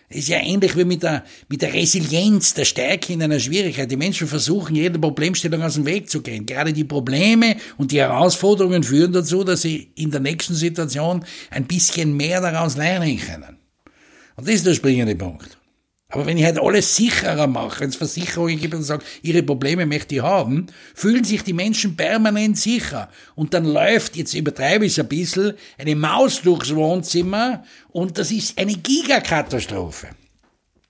Es ist ja ähnlich wie mit der, mit der Resilienz, der Stärke in einer Schwierigkeit. Die Menschen versuchen, jede Problemstellung aus dem Weg zu gehen. Gerade die Probleme und die Herausforderungen führen dazu, dass sie in der nächsten Situation ein bisschen mehr daraus lernen können. Und das ist der springende Punkt. Aber wenn ich halt alles sicherer mache, wenn es Versicherungen gibt und sagen, ihre Probleme möchte ich haben, fühlen sich die Menschen permanent sicher. Und dann läuft, jetzt übertreibe ich es ein bisschen, eine Maus durchs Wohnzimmer und das ist eine Gigakatastrophe.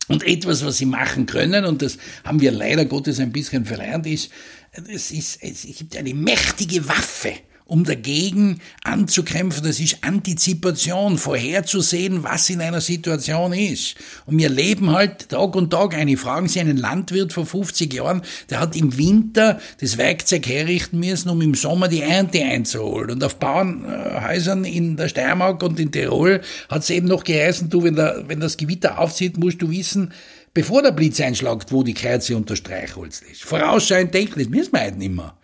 Und etwas, was sie machen können, und das haben wir leider Gottes ein bisschen verlernt, ist, es, ist, es gibt eine mächtige Waffe um dagegen anzukämpfen. Das ist Antizipation, vorherzusehen, was in einer Situation ist. Und wir leben halt Tag und Tag eine. Fragen Sie einen Landwirt vor 50 Jahren, der hat im Winter das Werkzeug herrichten müssen, um im Sommer die Ernte einzuholen. Und auf Bauernhäusern in der Steiermark und in Tirol hat es eben noch geheißen, du, wenn, der, wenn das Gewitter aufzieht, musst du wissen, bevor der Blitz einschlagt, wo die Kerze unter Streichholz ist. Vorausschauend denken, das müssen wir halt nicht mehr.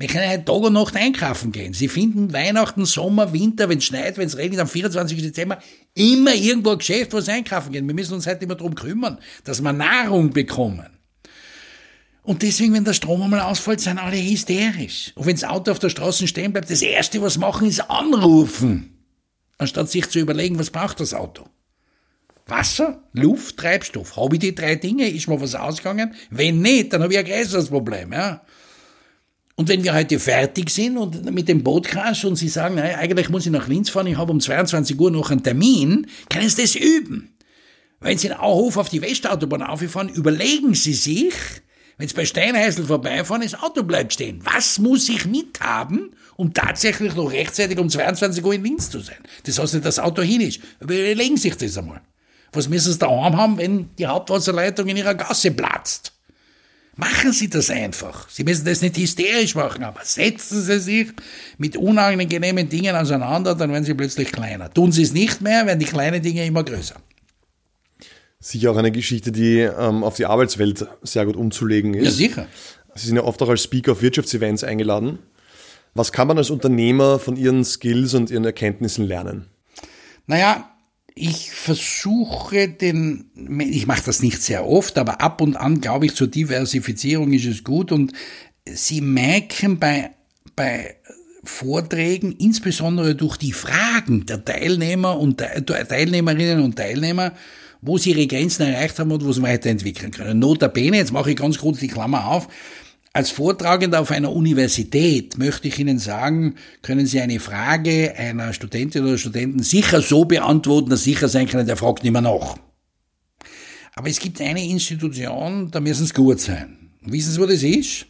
Wir können halt Tag und Nacht einkaufen gehen. Sie finden Weihnachten, Sommer, Winter, wenn es schneit, wenn es regnet, am 24. Dezember immer irgendwo ein Geschäft, wo sie einkaufen gehen. Wir müssen uns halt immer darum kümmern, dass wir Nahrung bekommen. Und deswegen, wenn der Strom einmal ausfällt, sind alle hysterisch. Und wenn das Auto auf der Straße stehen bleibt, das Erste, was machen, ist anrufen. Anstatt sich zu überlegen, was braucht das Auto. Wasser, Luft, Treibstoff. Habe ich die drei Dinge? Ist mir was ausgegangen? Wenn nicht, dann habe ich ein größeres Problem. Ja? Und wenn wir heute fertig sind und mit dem Bootcrash und Sie sagen, naja, eigentlich muss ich nach Linz fahren, ich habe um 22 Uhr noch einen Termin, können Sie das üben. Wenn Sie in Auhof auf die Westautobahn auffahren, überlegen Sie sich, wenn Sie bei Steinhäusl vorbeifahren, das Auto bleibt stehen. Was muss ich mithaben, um tatsächlich noch rechtzeitig um 22 Uhr in Linz zu sein? Das heißt nicht, dass das Auto hin ist. Überlegen Sie sich das einmal. Was müssen Sie daheim haben, wenn die Hauptwasserleitung in Ihrer Gasse platzt? Machen Sie das einfach. Sie müssen das nicht hysterisch machen, aber setzen Sie sich mit unangenehmen Dingen auseinander, dann werden Sie plötzlich kleiner. Tun Sie es nicht mehr, werden die kleinen Dinge immer größer. Sicher auch eine Geschichte, die ähm, auf die Arbeitswelt sehr gut umzulegen ist. Ja, sicher. Sie sind ja oft auch als Speaker auf Wirtschaftsevents eingeladen. Was kann man als Unternehmer von Ihren Skills und Ihren Erkenntnissen lernen? Naja, ich versuche den, ich mache das nicht sehr oft, aber ab und an glaube ich, zur Diversifizierung ist es gut und Sie merken bei, bei Vorträgen, insbesondere durch die Fragen der Teilnehmer und Teilnehmerinnen und Teilnehmer, wo sie ihre Grenzen erreicht haben und wo sie weiterentwickeln können. Notabene, jetzt mache ich ganz kurz die Klammer auf, als Vortragender auf einer Universität möchte ich Ihnen sagen, können Sie eine Frage einer Studentin oder Studenten sicher so beantworten, dass sicher sein können, der fragt nicht mehr nach. Aber es gibt eine Institution, da müssen Sie gut sein. wissen Sie, wo das ist?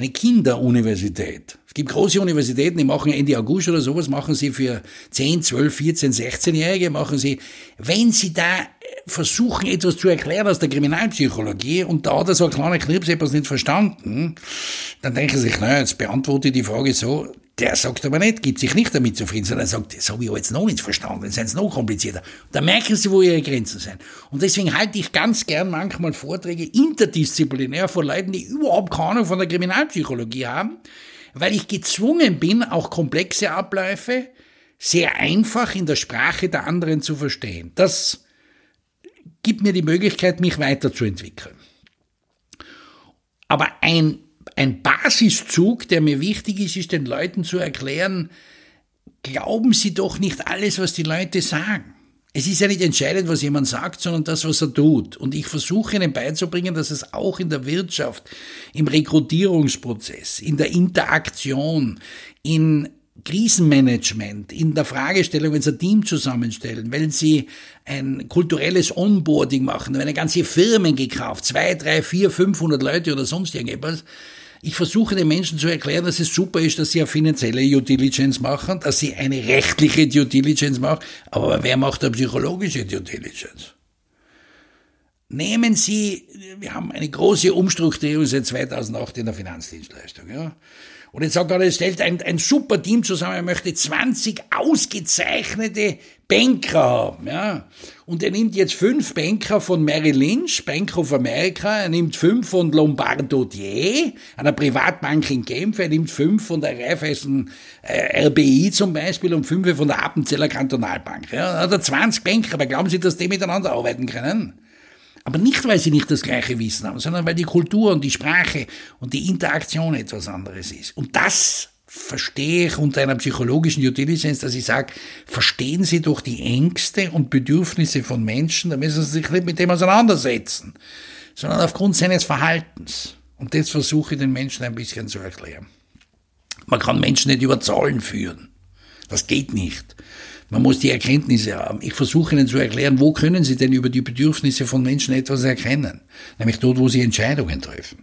Eine Kinderuniversität. Es gibt große Universitäten, die machen Ende August oder sowas, machen sie für 10, 12, 14, 16-Jährige, machen sie, wenn sie da versuchen, etwas zu erklären aus der Kriminalpsychologie und da hat er so ein kleiner Knips etwas nicht verstanden, dann denken sie sich, naja, jetzt beantworte ich die Frage so, der sagt aber nicht, gibt sich nicht damit zufrieden, sondern sagt, das habe ich jetzt noch nicht verstanden, dann sind es noch komplizierter. Da merken sie, wo ihre Grenzen sind. Und deswegen halte ich ganz gern manchmal Vorträge interdisziplinär von Leuten, die überhaupt keine Ahnung von der Kriminalpsychologie haben, weil ich gezwungen bin, auch komplexe Abläufe sehr einfach in der Sprache der anderen zu verstehen. Das gibt mir die Möglichkeit, mich weiterzuentwickeln. Aber ein, ein Basiszug, der mir wichtig ist, ist den Leuten zu erklären, glauben Sie doch nicht alles, was die Leute sagen. Es ist ja nicht entscheidend, was jemand sagt, sondern das, was er tut. Und ich versuche ihnen beizubringen, dass es auch in der Wirtschaft, im Rekrutierungsprozess, in der Interaktion, in Krisenmanagement, in der Fragestellung, wenn Sie ein Team zusammenstellen, wenn Sie ein kulturelles Onboarding machen, wenn eine ganze Firmen gekauft, zwei, drei, vier, 500 Leute oder sonst irgendetwas, ich versuche den Menschen zu erklären, dass es super ist, dass sie eine finanzielle Due Diligence machen, dass sie eine rechtliche Due Diligence machen, aber wer macht eine psychologische Due Diligence? Nehmen Sie, wir haben eine große Umstrukturierung seit 2008 in der Finanzdienstleistung, ja. Und jetzt sagt er, er stellt ein, ein super Team zusammen, er möchte 20 ausgezeichnete Banker haben, ja. Und er nimmt jetzt fünf Banker von Merrill Lynch, Bank of America, er nimmt fünf von Lombardo Dier, einer Privatbank in Genf, er nimmt fünf von der Raiffeisen äh, RBI zum Beispiel und fünf von der Appenzeller Kantonalbank. Ja. Da hat er 20 Banker, aber glauben Sie, dass die miteinander arbeiten können? Aber nicht, weil sie nicht das gleiche Wissen haben, sondern weil die Kultur und die Sprache und die Interaktion etwas anderes ist. Und das verstehe ich unter einer psychologischen Due Diligence, dass ich sage, verstehen Sie doch die Ängste und Bedürfnisse von Menschen, da müssen Sie sich nicht mit dem auseinandersetzen, sondern aufgrund seines Verhaltens. Und das versuche ich den Menschen ein bisschen zu erklären. Man kann Menschen nicht über Zahlen führen. Das geht nicht. Man muss die Erkenntnisse haben. Ich versuche Ihnen zu erklären, wo können Sie denn über die Bedürfnisse von Menschen etwas erkennen? Nämlich dort, wo Sie Entscheidungen treffen.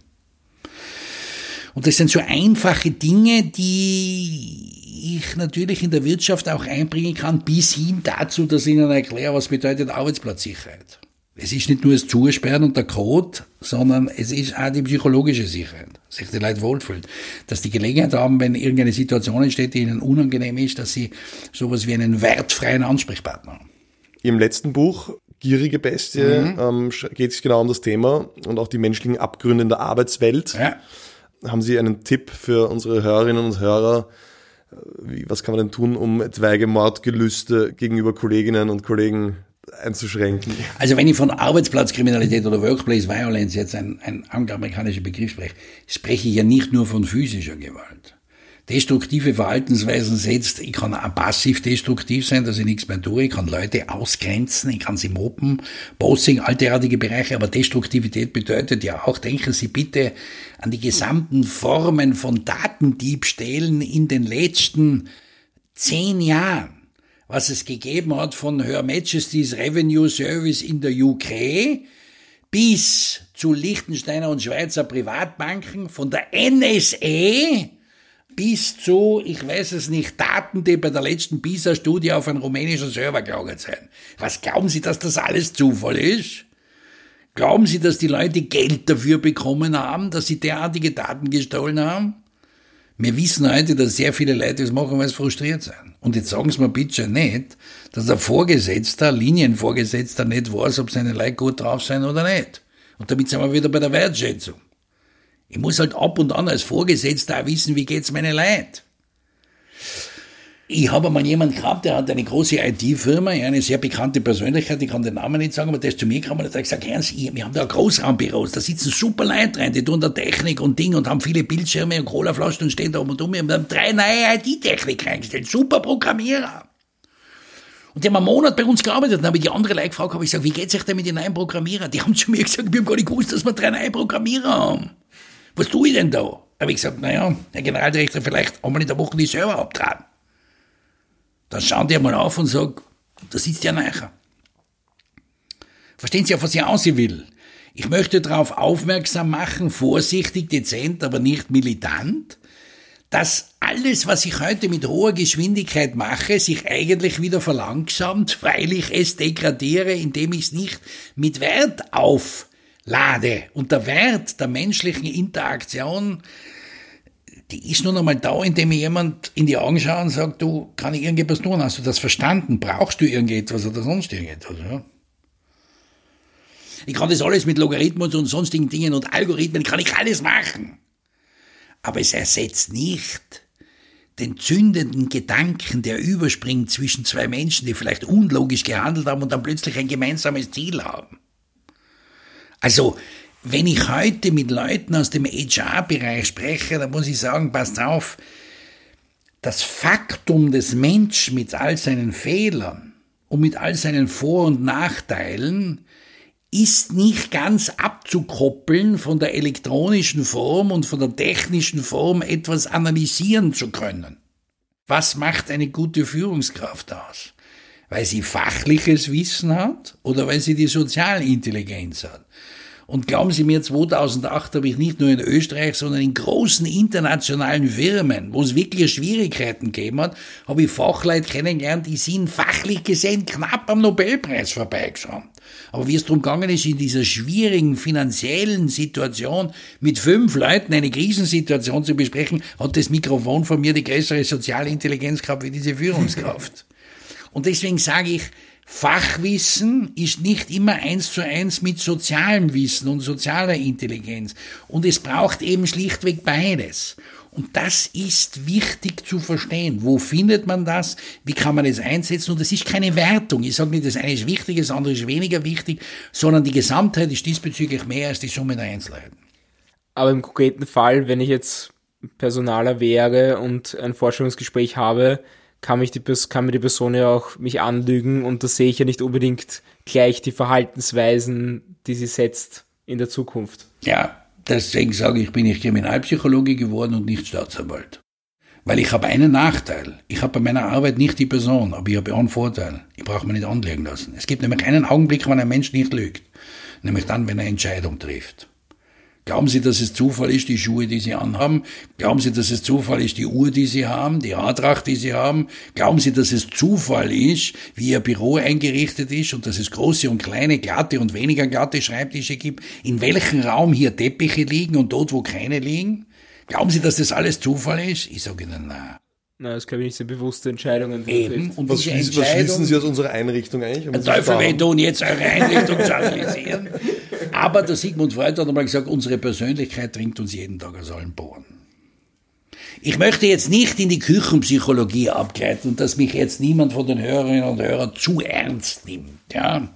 Und das sind so einfache Dinge, die ich natürlich in der Wirtschaft auch einbringen kann, bis hin dazu, dass ich Ihnen erkläre, was bedeutet Arbeitsplatzsicherheit. Es ist nicht nur das Zusperren und der Code, sondern es ist auch die psychologische Sicherheit, dass sich die Leute wohlfühlen. Dass die Gelegenheit haben, wenn irgendeine Situation entsteht, die ihnen unangenehm ist, dass sie sowas wie einen wertfreien Ansprechpartner haben. Im letzten Buch, Gierige Bestie, mhm. ähm, geht es genau um das Thema und auch die menschlichen Abgründe in der Arbeitswelt. Ja. Haben Sie einen Tipp für unsere Hörerinnen und Hörer? Wie, was kann man denn tun, um etwaige Mordgelüste gegenüber Kolleginnen und Kollegen einzuschränken. Also wenn ich von Arbeitsplatzkriminalität oder Workplace Violence jetzt ein, ein angloamerikanischer Begriff spreche, spreche ich ja nicht nur von physischer Gewalt. Destruktive Verhaltensweisen setzt, ich kann auch passiv destruktiv sein, dass ich nichts mehr tue, ich kann Leute ausgrenzen, ich kann sie mobben, Bossing, all derartige Bereiche, aber Destruktivität bedeutet ja auch, denken Sie bitte an die gesamten Formen von Datendiebstählen in den letzten zehn Jahren was es gegeben hat von Her Majesty's Revenue Service in der UK bis zu Liechtensteiner und Schweizer Privatbanken, von der NSA bis zu, ich weiß es nicht, Daten, die bei der letzten PISA-Studie auf einen rumänischen Server gelagert sind. Was glauben Sie, dass das alles Zufall ist? Glauben Sie, dass die Leute Geld dafür bekommen haben, dass sie derartige Daten gestohlen haben? Wir wissen heute, dass sehr viele Leute das machen, weil sie frustriert sind. Und jetzt sagen Sie mir bitte nicht, dass der Vorgesetzter, Linienvorgesetzter nicht weiß, ob seine Leute gut drauf sind oder nicht. Und damit sind wir wieder bei der Wertschätzung. Ich muss halt ab und an als Vorgesetzter auch wissen, wie geht's meine Leute. Ich habe mal jemanden gehabt, der hat eine große IT-Firma, eine sehr bekannte Persönlichkeit, ich kann den Namen nicht sagen, aber der ist zu mir gekommen und hat gesagt, Ernst, wir haben da Großraumbüros, da sitzen super Leute rein, die tun da Technik und Ding und haben viele Bildschirme und Colaflaschen und stehen da um und um. Wir haben drei neue IT-Technik reingestellt, super Programmierer. Und die haben einen Monat bei uns gearbeitet. Dann habe ich die andere Leute gefragt, habe ich gesagt, wie geht's euch denn mit den neuen Programmierern? Die haben zu mir gesagt, wir haben gar nicht gewusst, dass wir drei neue Programmierer haben. Was tue ich denn da? Habe ich gesagt, naja, Herr Generaldirektor, vielleicht einmal in der Woche die Server abtragen. Dann schauen die mal auf und sagen, da sitzt ja nachher. Verstehen Sie, auf was ich aussehen will? Ich möchte darauf aufmerksam machen, vorsichtig, dezent, aber nicht militant, dass alles, was ich heute mit hoher Geschwindigkeit mache, sich eigentlich wieder verlangsamt, weil ich es degradiere, indem ich es nicht mit Wert auflade. Und der Wert der menschlichen Interaktion die ist nun einmal da, indem mir jemand in die Augen schaut und sagt, du, kann ich irgendetwas tun? Hast du das verstanden? Brauchst du irgendetwas oder sonst irgendetwas? Ja? Ich kann das alles mit Logarithmus und sonstigen Dingen und Algorithmen, kann ich alles machen. Aber es ersetzt nicht den zündenden Gedanken, der überspringt zwischen zwei Menschen, die vielleicht unlogisch gehandelt haben und dann plötzlich ein gemeinsames Ziel haben. Also, wenn ich heute mit Leuten aus dem HR-Bereich spreche, dann muss ich sagen, passt auf, das Faktum des Menschen mit all seinen Fehlern und mit all seinen Vor- und Nachteilen ist nicht ganz abzukoppeln von der elektronischen Form und von der technischen Form etwas analysieren zu können. Was macht eine gute Führungskraft aus? Weil sie fachliches Wissen hat oder weil sie die Sozialintelligenz hat? Und glauben Sie mir, 2008 habe ich nicht nur in Österreich, sondern in großen internationalen Firmen, wo es wirklich Schwierigkeiten gegeben hat, habe ich Fachleute kennengelernt, die sind fachlich gesehen knapp am Nobelpreis vorbeigeschrammt. Aber wie es darum gegangen ist, in dieser schwierigen finanziellen Situation mit fünf Leuten eine Krisensituation zu besprechen, hat das Mikrofon von mir die größere Sozialintelligenz gehabt wie diese Führungskraft. Und deswegen sage ich, Fachwissen ist nicht immer eins zu eins mit sozialem Wissen und sozialer Intelligenz. Und es braucht eben schlichtweg beides. Und das ist wichtig zu verstehen. Wo findet man das? Wie kann man es einsetzen? Und es ist keine Wertung. Ich sage nicht, das eine ist wichtig, das andere ist weniger wichtig, sondern die Gesamtheit ist diesbezüglich mehr als die Summe der Einzelheiten. Aber im konkreten Fall, wenn ich jetzt Personaler wäre und ein Vorstellungsgespräch habe, kann, mich die, kann mir die Person ja auch mich anlügen und da sehe ich ja nicht unbedingt gleich die Verhaltensweisen, die sie setzt in der Zukunft. Ja, deswegen sage ich, bin ich Kriminalpsychologe geworden und nicht Staatsanwalt. Weil ich habe einen Nachteil. Ich habe bei meiner Arbeit nicht die Person, aber ich habe einen Vorteil. Ich brauche mich nicht anlegen lassen. Es gibt nämlich keinen Augenblick, wann ein Mensch nicht lügt. Nämlich dann, wenn er Entscheidung trifft. Glauben Sie, dass es Zufall ist, die Schuhe, die Sie anhaben? Glauben Sie, dass es Zufall ist, die Uhr, die Sie haben, die Haartracht, die Sie haben? Glauben Sie, dass es Zufall ist, wie Ihr Büro eingerichtet ist und dass es große und kleine, glatte und weniger glatte Schreibtische gibt? In welchem Raum hier Teppiche liegen und dort, wo keine liegen? Glauben Sie, dass das alles Zufall ist? Ich sage Ihnen, nein. Na, das glaube ich nicht so bewusste Entscheidungen. Eben. Und was schließen, was schließen Sie aus unserer Einrichtung eigentlich? Um Teufel will tun, jetzt eure Einrichtung zu analysieren. Aber der Sigmund Freud hat einmal gesagt, unsere Persönlichkeit dringt uns jeden Tag aus allen Poren. Ich möchte jetzt nicht in die Küchenpsychologie abgleiten dass mich jetzt niemand von den Hörerinnen und Hörern zu ernst nimmt. Ja.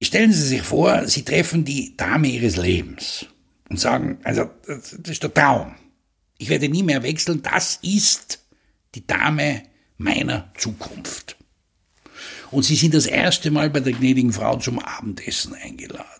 Stellen Sie sich vor, Sie treffen die Dame Ihres Lebens und sagen, also das ist der Traum. Ich werde nie mehr wechseln, das ist die Dame meiner Zukunft. Und Sie sind das erste Mal bei der gnädigen Frau zum Abendessen eingeladen.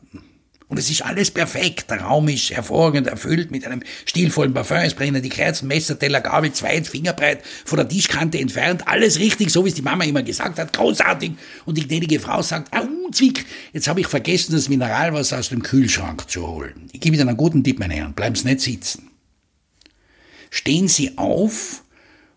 Und es ist alles perfekt. Der Raum ist hervorragend erfüllt mit einem stilvollen Parfum. Es brennen die Kerzen, Messer, Teller, Gabel, zwei Fingerbreit von der Tischkante entfernt. Alles richtig, so wie es die Mama immer gesagt hat. Großartig. Und die gnädige Frau sagt, au, Zwick, jetzt habe ich vergessen, das Mineralwasser aus dem Kühlschrank zu holen. Ich gebe Ihnen einen guten Tipp, meine Herren. Bleiben Sie nicht sitzen. Stehen Sie auf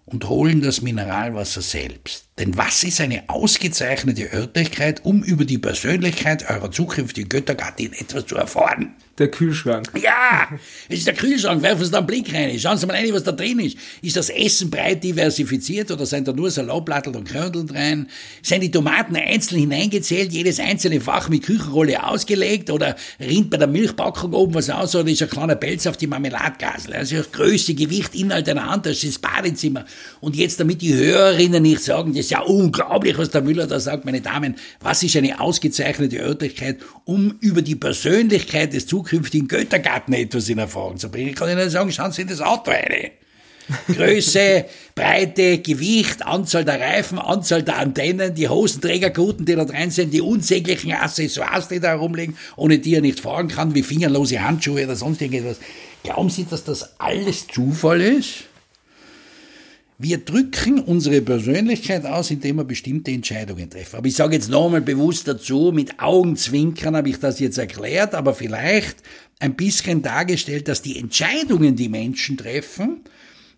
und holen das Mineralwasser selbst. Denn was ist eine ausgezeichnete Örtlichkeit, um über die Persönlichkeit eurer zukünftigen Göttergattin etwas zu erfahren? Der Kühlschrank. Ja, es ist der Kühlschrank. Werfen Sie da einen Blick rein. Schauen Sie mal rein, was da drin ist. Ist das Essen breit diversifiziert oder sind da nur Salatblattel und Körnel drin? Sind die Tomaten einzeln hineingezählt, jedes einzelne Fach mit Küchenrolle ausgelegt oder rinnt bei der Milchpackung oben was aus oder ist ein kleiner Pelz auf die Marmeladgasel? Also Größe, Gewicht, Inhalt einer Hand, das ist das Badezimmer. Und jetzt, damit die Hörerinnen nicht sagen, das ja unglaublich, was der Müller da sagt, meine Damen, was ist eine ausgezeichnete Örtlichkeit, um über die Persönlichkeit des zukünftigen Göttergarten etwas in Erfahrung zu bringen. Ich kann Ihnen sagen, schauen Sie in das Auto rein. Größe, Breite, Gewicht, Anzahl der Reifen, Anzahl der Antennen, die Hosenträgerguten, die da drin sind, die unsäglichen Accessoires, die da herumliegen, ohne die er nicht fahren kann, wie fingerlose Handschuhe oder sonst irgendetwas. Glauben Sie, dass das alles Zufall ist? Wir drücken unsere Persönlichkeit aus, indem wir bestimmte Entscheidungen treffen. Aber ich sage jetzt nochmal bewusst dazu, mit Augenzwinkern habe ich das jetzt erklärt, aber vielleicht ein bisschen dargestellt, dass die Entscheidungen, die Menschen treffen,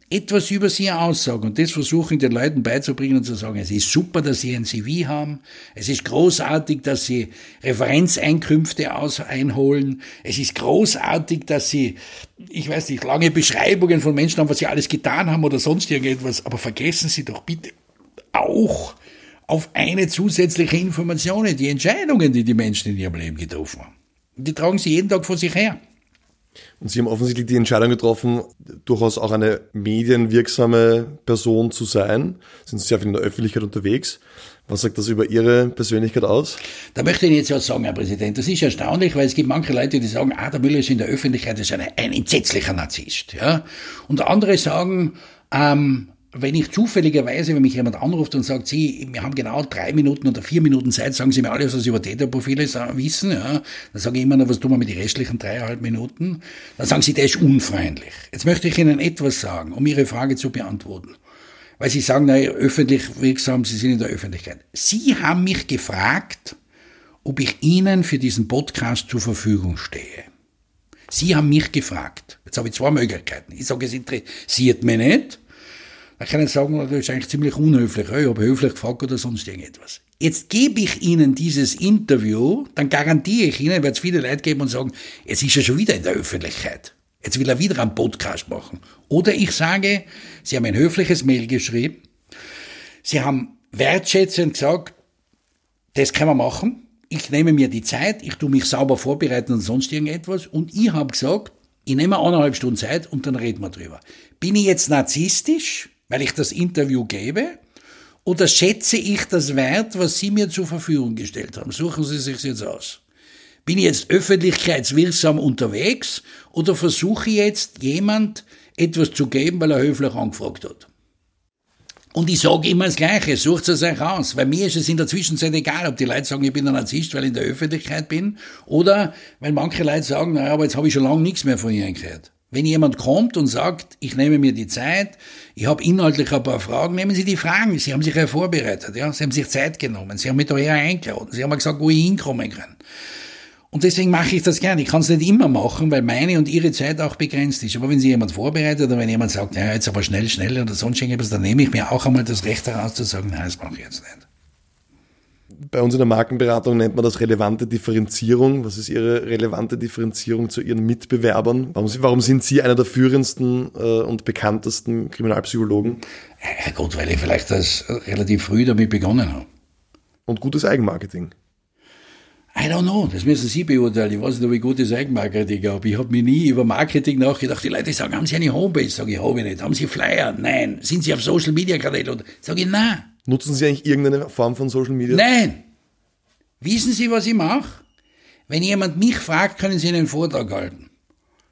etwas über sie aussagen. Und das versuche ich den Leuten beizubringen und zu sagen, es ist super, dass sie ein CV haben. Es ist großartig, dass sie Referenzeinkünfte aus einholen. Es ist großartig, dass sie, ich weiß nicht, lange Beschreibungen von Menschen haben, was sie alles getan haben oder sonst irgendetwas. Aber vergessen Sie doch bitte auch auf eine zusätzliche Information, die Entscheidungen, die die Menschen in ihrem Leben getroffen haben. Die tragen sie jeden Tag vor sich her. Und Sie haben offensichtlich die Entscheidung getroffen, durchaus auch eine medienwirksame Person zu sein. Sind sehr viel in der Öffentlichkeit unterwegs. Was sagt das über Ihre Persönlichkeit aus? Da möchte ich jetzt was sagen, Herr Präsident. Das ist erstaunlich, weil es gibt manche Leute, die sagen, ah, der Müller ist in der Öffentlichkeit ist ein, ein entsetzlicher Narzisst. Ja? Und andere sagen, ähm, wenn ich zufälligerweise, wenn mich jemand anruft und sagt, Sie, wir haben genau drei Minuten oder vier Minuten Zeit, sagen Sie mir alles, was Sie über Täterprofile wissen, ja, dann sage ich immer noch, was tun wir mit den restlichen dreieinhalb Minuten? Dann sagen Sie, der ist unfreundlich. Jetzt möchte ich Ihnen etwas sagen, um Ihre Frage zu beantworten. Weil Sie sagen, naja, öffentlich wirksam, Sie sind in der Öffentlichkeit. Sie haben mich gefragt, ob ich Ihnen für diesen Podcast zur Verfügung stehe. Sie haben mich gefragt. Jetzt habe ich zwei Möglichkeiten. Ich sage, es interessiert mich nicht. Dann kann sagen, das ist eigentlich ziemlich unhöflich. Ich habe höflich gefragt oder sonst irgendetwas. Jetzt gebe ich Ihnen dieses Interview, dann garantiere ich Ihnen, wird es viele Leute geben und sagen, es ist ja schon wieder in der Öffentlichkeit. Jetzt will er wieder einen Podcast machen. Oder ich sage, Sie haben ein höfliches Mail geschrieben, Sie haben wertschätzend gesagt, das können wir machen ich nehme mir die Zeit, ich tue mich sauber vorbereiten und sonst irgendetwas und ich habe gesagt, ich nehme eineinhalb Stunden Zeit und dann reden wir drüber. Bin ich jetzt narzisstisch, weil ich das Interview gebe? Oder schätze ich das Wert, was Sie mir zur Verfügung gestellt haben? Suchen Sie sich jetzt aus. Bin ich jetzt öffentlichkeitswirksam unterwegs oder versuche ich jetzt jemand etwas zu geben, weil er höflich angefragt hat? Und ich sage immer das Gleiche, sucht es euch aus. Weil mir ist es in der Zwischenzeit egal, ob die Leute sagen, ich bin ein Narzisst, weil ich in der Öffentlichkeit bin, oder weil manche Leute sagen, naja, aber jetzt habe ich schon lange nichts mehr von ihnen gehört. Wenn jemand kommt und sagt, ich nehme mir die Zeit, ich habe inhaltlich ein paar Fragen, nehmen Sie die Fragen. Sie haben sich ja vorbereitet, ja. Sie haben sich Zeit genommen. Sie haben mich daher eingeladen. Sie haben mir gesagt, wo ich hinkommen kann. Und deswegen mache ich das gerne. Ich kann es nicht immer machen, weil meine und ihre Zeit auch begrenzt ist. Aber wenn sich jemand vorbereitet oder wenn jemand sagt, ja, jetzt aber schnell, schnell oder sonst irgendwas, dann nehme ich mir auch einmal das Recht heraus zu sagen, nein, das mache ich jetzt nicht. Bei uns in der Markenberatung nennt man das relevante Differenzierung. Was ist Ihre relevante Differenzierung zu Ihren Mitbewerbern? Warum, warum sind Sie einer der führendsten äh, und bekanntesten Kriminalpsychologen? Ja gut, weil ich vielleicht das relativ früh damit begonnen habe. Und gutes Eigenmarketing. I don't know, das müssen Sie beurteilen. Ich weiß nicht, ob ich gutes Eigenmarketing habe. Ich habe mir nie über Marketing nachgedacht. Die Leute sagen, haben Sie eine Homepage? Sage ich, habe ich nicht. Haben Sie Flyer? Nein. Sind Sie auf Social Media Kanälen? Sage ich, nein. Nutzen Sie eigentlich irgendeine Form von Social Media? Nein. Wissen Sie, was ich mache? Wenn jemand mich fragt, können Sie einen Vortrag halten.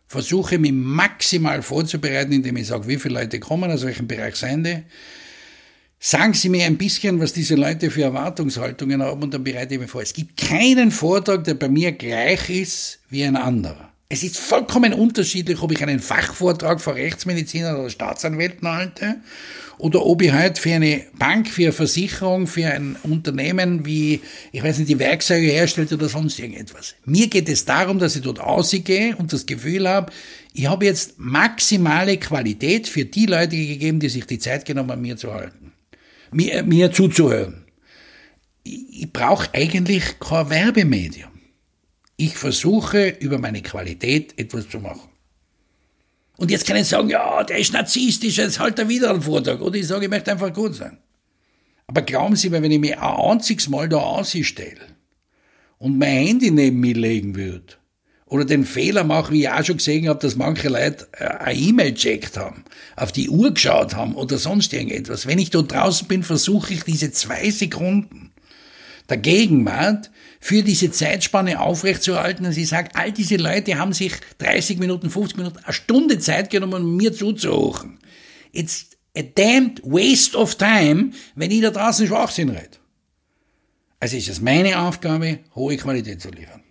Versuche mich maximal vorzubereiten, indem ich sage, wie viele Leute kommen, aus welchem Bereich seien die Sagen Sie mir ein bisschen, was diese Leute für Erwartungshaltungen haben und dann bereite ich mich vor. Es gibt keinen Vortrag, der bei mir gleich ist wie ein anderer. Es ist vollkommen unterschiedlich, ob ich einen Fachvortrag vor Rechtsmedizinern oder Staatsanwälten halte oder ob ich halt für eine Bank, für eine Versicherung, für ein Unternehmen wie, ich weiß nicht, die Werkzeuge herstellt oder sonst irgendetwas. Mir geht es darum, dass ich dort ausgehe und das Gefühl habe, ich habe jetzt maximale Qualität für die Leute gegeben, die sich die Zeit genommen haben, mir zu halten mir, mir zuzuhören. Ich, ich brauche eigentlich kein Werbemedium. Ich versuche über meine Qualität etwas zu machen. Und jetzt kann ich sagen, ja, der ist narzisstisch, jetzt halt er wieder einen Vortrag. Oder ich sage, ich möchte einfach gut sein. Aber glauben Sie mir, wenn ich mich ein einziges Mal da ausstelle und mein Handy neben mir legen würde, oder den Fehler mache, wie ich auch schon gesehen habe, dass manche Leute äh, eine E-Mail checkt haben, auf die Uhr geschaut haben oder sonst irgendetwas. Wenn ich dort draußen bin, versuche ich diese zwei Sekunden der Gegenwart für diese Zeitspanne aufrechtzuerhalten. Und sie sagt, all diese Leute haben sich 30 Minuten, 50 Minuten, eine Stunde Zeit genommen, um mir zuzuhören. It's a damned waste of time, wenn ich da draußen Schwachsinn rede. Also ist es meine Aufgabe, hohe Qualität zu liefern.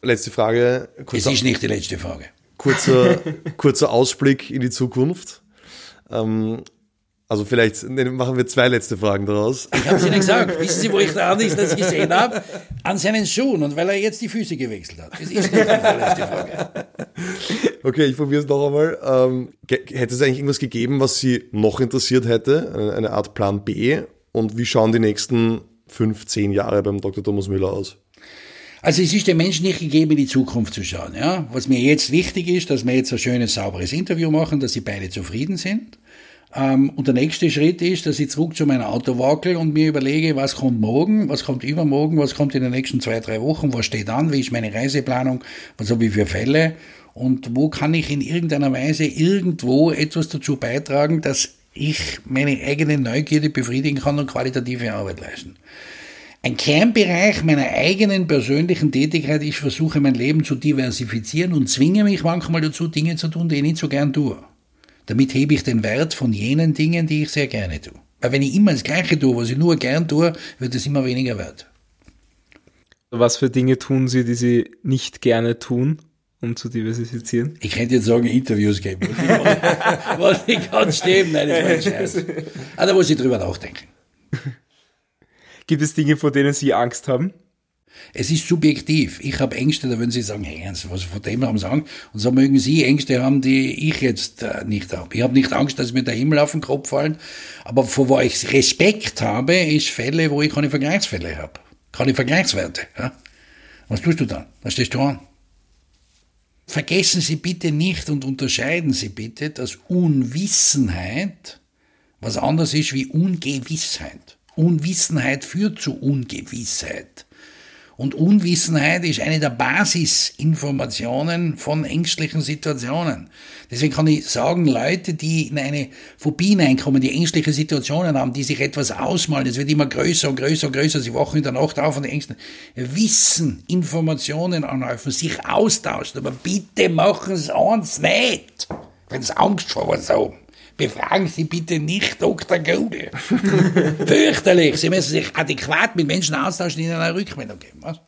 Letzte Frage. Es ist nicht die letzte Frage. Kurzer, kurzer Ausblick in die Zukunft. Ähm, also vielleicht machen wir zwei letzte Fragen daraus. Ich habe es Ihnen gesagt. Wissen Sie, wo ich da nicht das gesehen habe? An seinen Schuhen und weil er jetzt die Füße gewechselt hat. Das ist nicht die letzte Frage. Okay, ich probiere es noch einmal. Ähm, hätte es eigentlich irgendwas gegeben, was Sie noch interessiert hätte? Eine Art Plan B? Und wie schauen die nächsten fünf, zehn Jahre beim Dr. Thomas Müller aus? Also es ist dem Menschen nicht gegeben, in die Zukunft zu schauen. Ja? Was mir jetzt wichtig ist, dass wir jetzt ein schönes, sauberes Interview machen, dass sie beide zufrieden sind. Ähm, und der nächste Schritt ist, dass ich zurück zu meinem Auto wackel und mir überlege, was kommt morgen, was kommt übermorgen, was kommt in den nächsten zwei, drei Wochen, was steht an, wie ist meine Reiseplanung, was habe ich für Fälle und wo kann ich in irgendeiner Weise irgendwo etwas dazu beitragen, dass ich meine eigene Neugierde befriedigen kann und qualitative Arbeit leisten. Ein Kernbereich meiner eigenen persönlichen Tätigkeit, ich versuche mein Leben zu diversifizieren und zwinge mich manchmal dazu, Dinge zu tun, die ich nicht so gern tue. Damit hebe ich den Wert von jenen Dingen, die ich sehr gerne tue. Weil wenn ich immer das Gleiche tue, was ich nur gern tue, wird es immer weniger wert. Was für Dinge tun Sie, die Sie nicht gerne tun, um zu diversifizieren? Ich könnte jetzt sagen, Interviews geben. Was ich kann stimmen, nein, das ist mein Scheiß. Aber ah, da muss ich drüber nachdenken. Gibt es Dinge, vor denen Sie Angst haben? Es ist subjektiv. Ich habe Ängste, da würden Sie sagen, hey, was von dem haben Sie Angst? Und so mögen Sie Ängste haben, die ich jetzt äh, nicht habe. Ich habe nicht Angst, dass mir der Himmel auf den Kopf fallen. Aber vor wo ich Respekt habe, ist Fälle, wo ich keine Vergleichsfälle habe. Keine Vergleichswerte. Ja? Was tust du dann? Was stehst du an? Vergessen Sie bitte nicht und unterscheiden Sie bitte, dass Unwissenheit was anderes ist wie Ungewissheit. Unwissenheit führt zu Ungewissheit. Und Unwissenheit ist eine der Basisinformationen von ängstlichen Situationen. Deswegen kann ich sagen, Leute, die in eine Phobie hineinkommen, die ängstliche Situationen haben, die sich etwas ausmalen, es wird immer größer und größer und größer, sie wachen in der Nacht auf und Ängsten, wissen, Informationen anhäufen, sich austauschen, aber bitte machen Sie eins nicht, wenn Sie Angst vor was haben befragen Sie bitte nicht Dr. Google. Fürchterlich. Sie müssen sich adäquat mit Menschen austauschen, die Ihnen eine Rückmeldung geben. Was?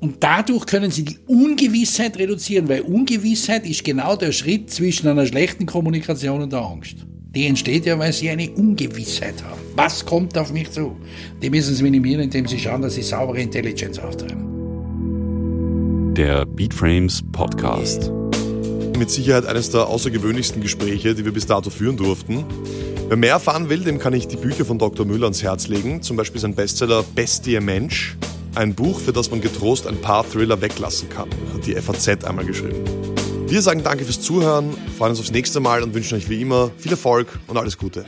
Und dadurch können Sie die Ungewissheit reduzieren, weil Ungewissheit ist genau der Schritt zwischen einer schlechten Kommunikation und der Angst. Die entsteht ja, weil Sie eine Ungewissheit haben. Was kommt auf mich zu? Die müssen Sie minimieren, indem Sie schauen, dass Sie saubere Intelligenz auftreiben. Der Beatframes Podcast mit Sicherheit eines der außergewöhnlichsten Gespräche, die wir bis dato führen durften. Wer mehr erfahren will, dem kann ich die Bücher von Dr. Müller ans Herz legen. Zum Beispiel sein Bestseller Bestie Mensch. Ein Buch, für das man getrost ein paar Thriller weglassen kann, hat die FAZ einmal geschrieben. Wir sagen danke fürs Zuhören, freuen uns aufs nächste Mal und wünschen euch wie immer viel Erfolg und alles Gute.